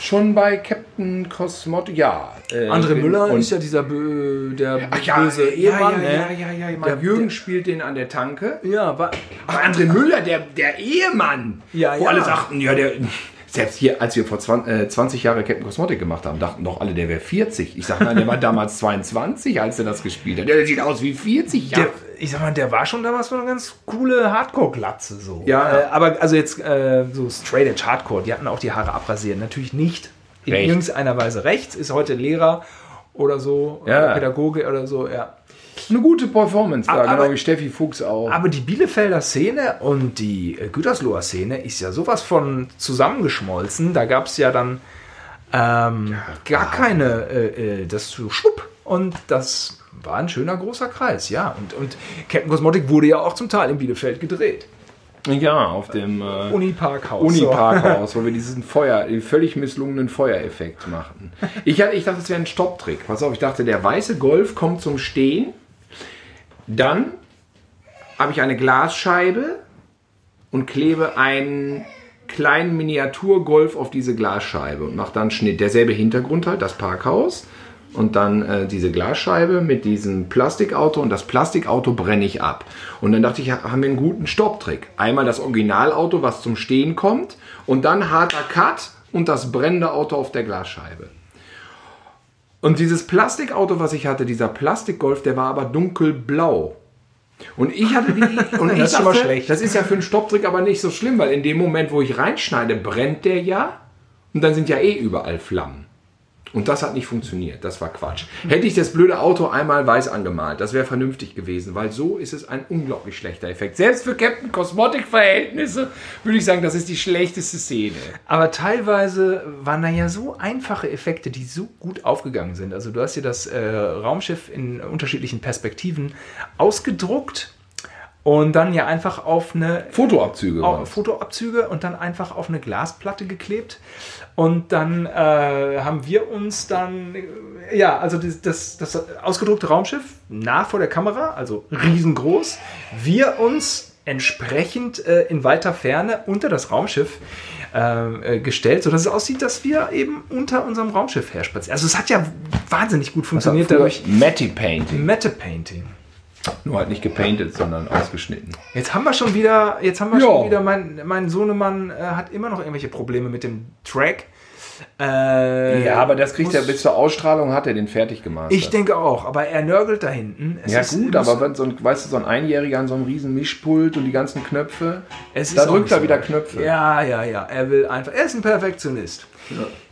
Schon bei Captain Cosmotic, ja. Äh, André Müller ist ja dieser Bö der Ach, ja, böse Ehemann. Ja, ja, ja, ja, ja. Der, Jürgen der, spielt den an der Tanke. Ja, war, aber André Müller, der, der Ehemann. Ja, wo ja. alle sagten, ja, der (laughs) selbst hier, als wir vor 20, äh, 20 Jahren Captain Cosmotic gemacht haben, dachten doch alle, der wäre 40. Ich sage, nein, der war (laughs) damals 22, als er das gespielt hat. Der sieht aus wie 40 Jahre. Ich sag mal, der war schon damals so eine ganz coole Hardcore-Glatze. So. Ja. Äh, aber also jetzt äh, so Straight Edge Hardcore, die hatten auch die Haare abrasiert. Natürlich nicht in Recht. irgendeiner Weise rechts, ist heute Lehrer oder so, Ja. oder Pädagoge oder so, ja. Eine gute Performance da, Aber- genau wie Steffi Fuchs auch. Aber die Bielefelder Szene und die äh, Gütersloher Szene ist ja sowas von zusammengeschmolzen. Da gab es ja dann ähm, gar keine, äh, äh, das so schwupp. Und das war ein schöner großer Kreis, ja. Und, und Captain Cosmotic wurde ja auch zum Teil in Bielefeld gedreht. ja, auf dem äh, Uni-Parkhaus. Uni-Parkhaus, (laughs) wo wir diesen Feuer, den völlig misslungenen Feuereffekt machten. Ich, hatte, ich dachte, das wäre ein Stopptrick. Pass auf, ich dachte, der weiße Golf kommt zum Stehen. Dann habe ich eine Glasscheibe und klebe einen kleinen Miniaturgolf auf diese Glasscheibe und mache dann Schnitt. Derselbe Hintergrund halt, das Parkhaus. Und dann äh, diese Glasscheibe mit diesem Plastikauto und das Plastikauto brenne ich ab. Und dann dachte ich, ha- haben wir einen guten Stopptrick. Einmal das Originalauto, was zum Stehen kommt und dann harter Cut und das brennende Auto auf der Glasscheibe. Und dieses Plastikauto, was ich hatte, dieser Plastikgolf, der war aber dunkelblau. Und ich hatte die. (laughs) Und ich Das ist schon mal dachte, schlecht. Das ist ja für einen Stopptrick aber nicht so schlimm, weil in dem Moment, wo ich reinschneide, brennt der ja. Und dann sind ja eh überall Flammen. Und das hat nicht funktioniert. Das war Quatsch. Hätte ich das blöde Auto einmal weiß angemalt, das wäre vernünftig gewesen, weil so ist es ein unglaublich schlechter Effekt. Selbst für Captain Cosmotic Verhältnisse würde ich sagen, das ist die schlechteste Szene. Aber teilweise waren da ja so einfache Effekte, die so gut aufgegangen sind. Also du hast dir das äh, Raumschiff in unterschiedlichen Perspektiven ausgedruckt und dann ja einfach auf eine Fotoabzüge. auf. Fotoabzüge und dann einfach auf eine Glasplatte geklebt. Und dann äh, haben wir uns dann, ja, also das, das, das ausgedruckte Raumschiff nah vor der Kamera, also riesengroß, wir uns entsprechend äh, in weiter Ferne unter das Raumschiff äh, äh, gestellt, sodass es aussieht, dass wir eben unter unserem Raumschiff herspazieren. Also es hat ja wahnsinnig gut funktioniert dadurch. Matty Painting. Meta-Painting. Nur halt nicht gepainted, sondern ausgeschnitten. Jetzt haben wir schon wieder, jetzt haben wir Ja. schon wieder, mein, mein Sohnemann äh, hat immer noch irgendwelche Probleme mit dem Track. Äh, Ja, aber das kriegt muss- er bis zur Ausstrahlung, hat er den fertig gemacht. Ich denke auch, aber er nörgelt da hinten. Es ja ist- gut, aber wenn so ein, weißt du, so ein Einjähriger an so einem riesen Mischpult und die ganzen Knöpfe, es da drückt er wieder Knöpfe. Ja, ja, ja. Er will einfach. Er ist ein Perfektionist.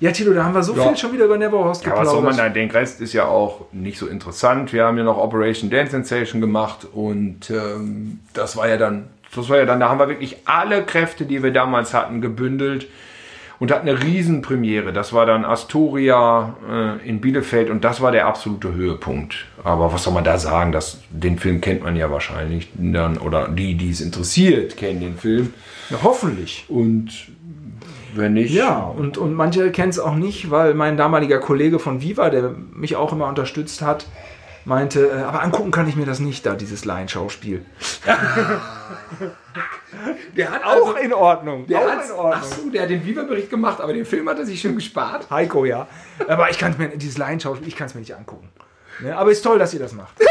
Ja, Tilo, da haben wir so Ja. viel schon wieder über Neverhorst Ja, was soll man geplaudert. da? Den Rest ist ja auch nicht so interessant. Wir haben ja noch Operation Dance Sensation gemacht und ähm, das war ja dann, das war ja dann, da haben wir wirklich alle Kräfte, die wir damals hatten, gebündelt und hatten eine Riesenpremiere. Das war dann Astoria äh, in Bielefeld und das war der absolute Höhepunkt. Aber was soll man da sagen? Das, den Film kennt man ja wahrscheinlich dann, oder die, die es interessiert, kennen den Film. Ja, hoffentlich. Und wenn nicht, Ja, und, und manche kennen es auch nicht, weil mein damaliger Kollege von Viva, der mich auch immer unterstützt hat, meinte, äh, aber angucken kann ich mir das nicht da, dieses Laienschauspiel. (laughs) der hat Auch in Ordnung. Der auch hat, in Ordnung. ach so, der hat den Viva-Bericht gemacht, aber den Film hat er sich schon gespart. Heiko, ja. Aber ich kann mir, dieses Laienschauspiel, ich kann es mir nicht angucken. Ne? Aber ist toll, dass ihr das macht. (laughs)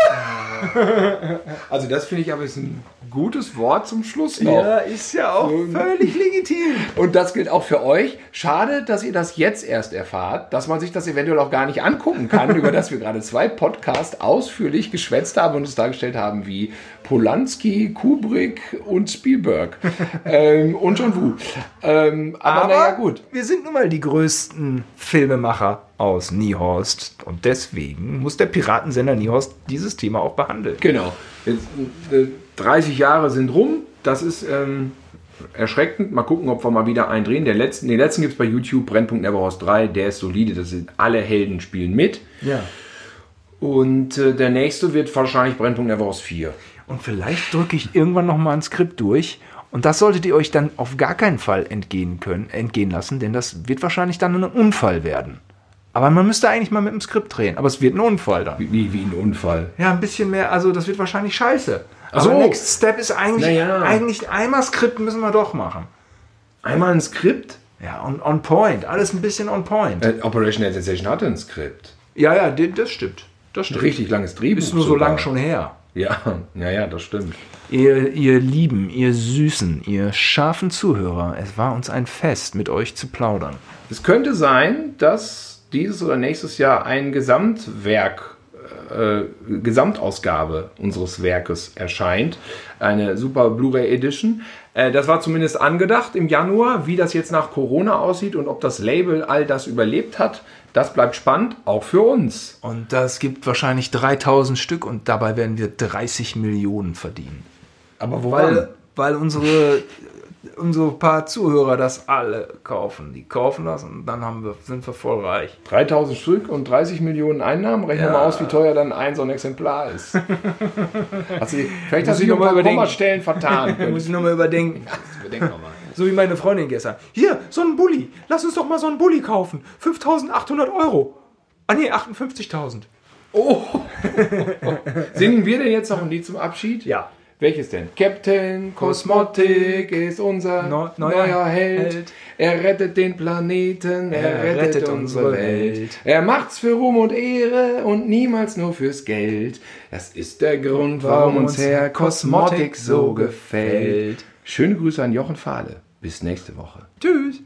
Also das finde ich aber ist ein gutes Wort zum Schluss noch. Ja, ist ja auch völlig legitim. Und das gilt auch für euch. Schade, dass ihr das jetzt erst erfahrt, dass man sich das eventuell auch gar nicht angucken kann, (laughs) über das wir gerade zwei Podcasts ausführlich geschwätzt haben und es dargestellt haben wie Polanski, Kubrick und Spielberg (laughs) ähm, und John Woo. Ähm, aber, naja, gut. wir sind nun mal die größten Filmemacher aus Niehorst. Und deswegen muss der Piratensender Niehorst dieses Thema auch behandeln. Genau. Jetzt, äh, 30 Jahre sind rum. Das ist ähm, erschreckend. Mal gucken, ob wir mal wieder einen drehen. Der letzten, den letzten gibt es bei YouTube, Brennpunkt Neverhorst 3. Der ist solide. Das sind alle Helden spielen mit. Ja. Und äh, der nächste wird wahrscheinlich Brennpunkt Neverhorst 4. Und vielleicht drücke ich irgendwann noch mal ein Skript durch. Und das solltet ihr euch dann auf gar keinen Fall entgehen können, entgehen lassen, denn das wird wahrscheinlich dann ein Unfall werden. Aber man müsste eigentlich mal mit dem Skript drehen. Aber es wird ein Unfall dann. Wie, wie ein Unfall. Ja, ein bisschen mehr, also das wird wahrscheinlich scheiße. So. Aber Next Step ist eigentlich, Naja. eigentlich einmal Skript müssen wir doch machen. Einmal ein Skript. Ja, on, on point. Alles ein bisschen on point. Äh, Operation Sensation hatte ein Skript. Ja, ja, das stimmt. Das Ein stimmt. richtig langes Drehbuch. Ist nur so sogar. lang schon her. Ja, (laughs) ja, ja, das stimmt. Ihr, ihr Lieben, ihr Süßen, ihr scharfen Zuhörer, es war uns ein Fest, mit euch zu plaudern. Es könnte sein, dass dieses oder nächstes Jahr ein Gesamtwerk äh, Gesamtausgabe unseres Werkes erscheint. Eine super Blu-ray Edition. Äh, das war zumindest angedacht im Januar. Wie das jetzt nach Corona aussieht und ob das Label all das überlebt hat, das bleibt spannend, auch für uns. Und das gibt wahrscheinlich 3000 Stück und dabei werden wir 30 Millionen verdienen. Aber wo weil, weil unsere unsere paar Zuhörer das alle kaufen. Die kaufen das und dann haben wir, sind wir voll reich. 3000 Stück und 30 Millionen Einnahmen. Rechnen ja. mal aus, wie teuer dann ein so ein Exemplar ist. also, (laughs) vielleicht hast du noch mal Kommastellen vertan. (laughs) muss ich nochmal überdenken. überdenken noch mal. So wie meine Freundin gestern. Hier, so ein Bulli. Lass uns doch mal so einen Bulli kaufen. 5800 Euro. Ah nee, 58.000. Oh. (laughs) Singen wir denn jetzt noch ein Lied zum Abschied? Ja. Welches denn? Captain Cosmotic ist unser no, neuer, neuer Held. Held. Er rettet den Planeten, er, er rettet, rettet, unsere Welt. Welt. Er macht's für Ruhm und Ehre und niemals nur fürs Geld. Das ist der Grund, warum uns Herr Cosmotic so gefällt. Schöne Grüße an Jochen Fahle. Bis nächste Woche. Tschüss.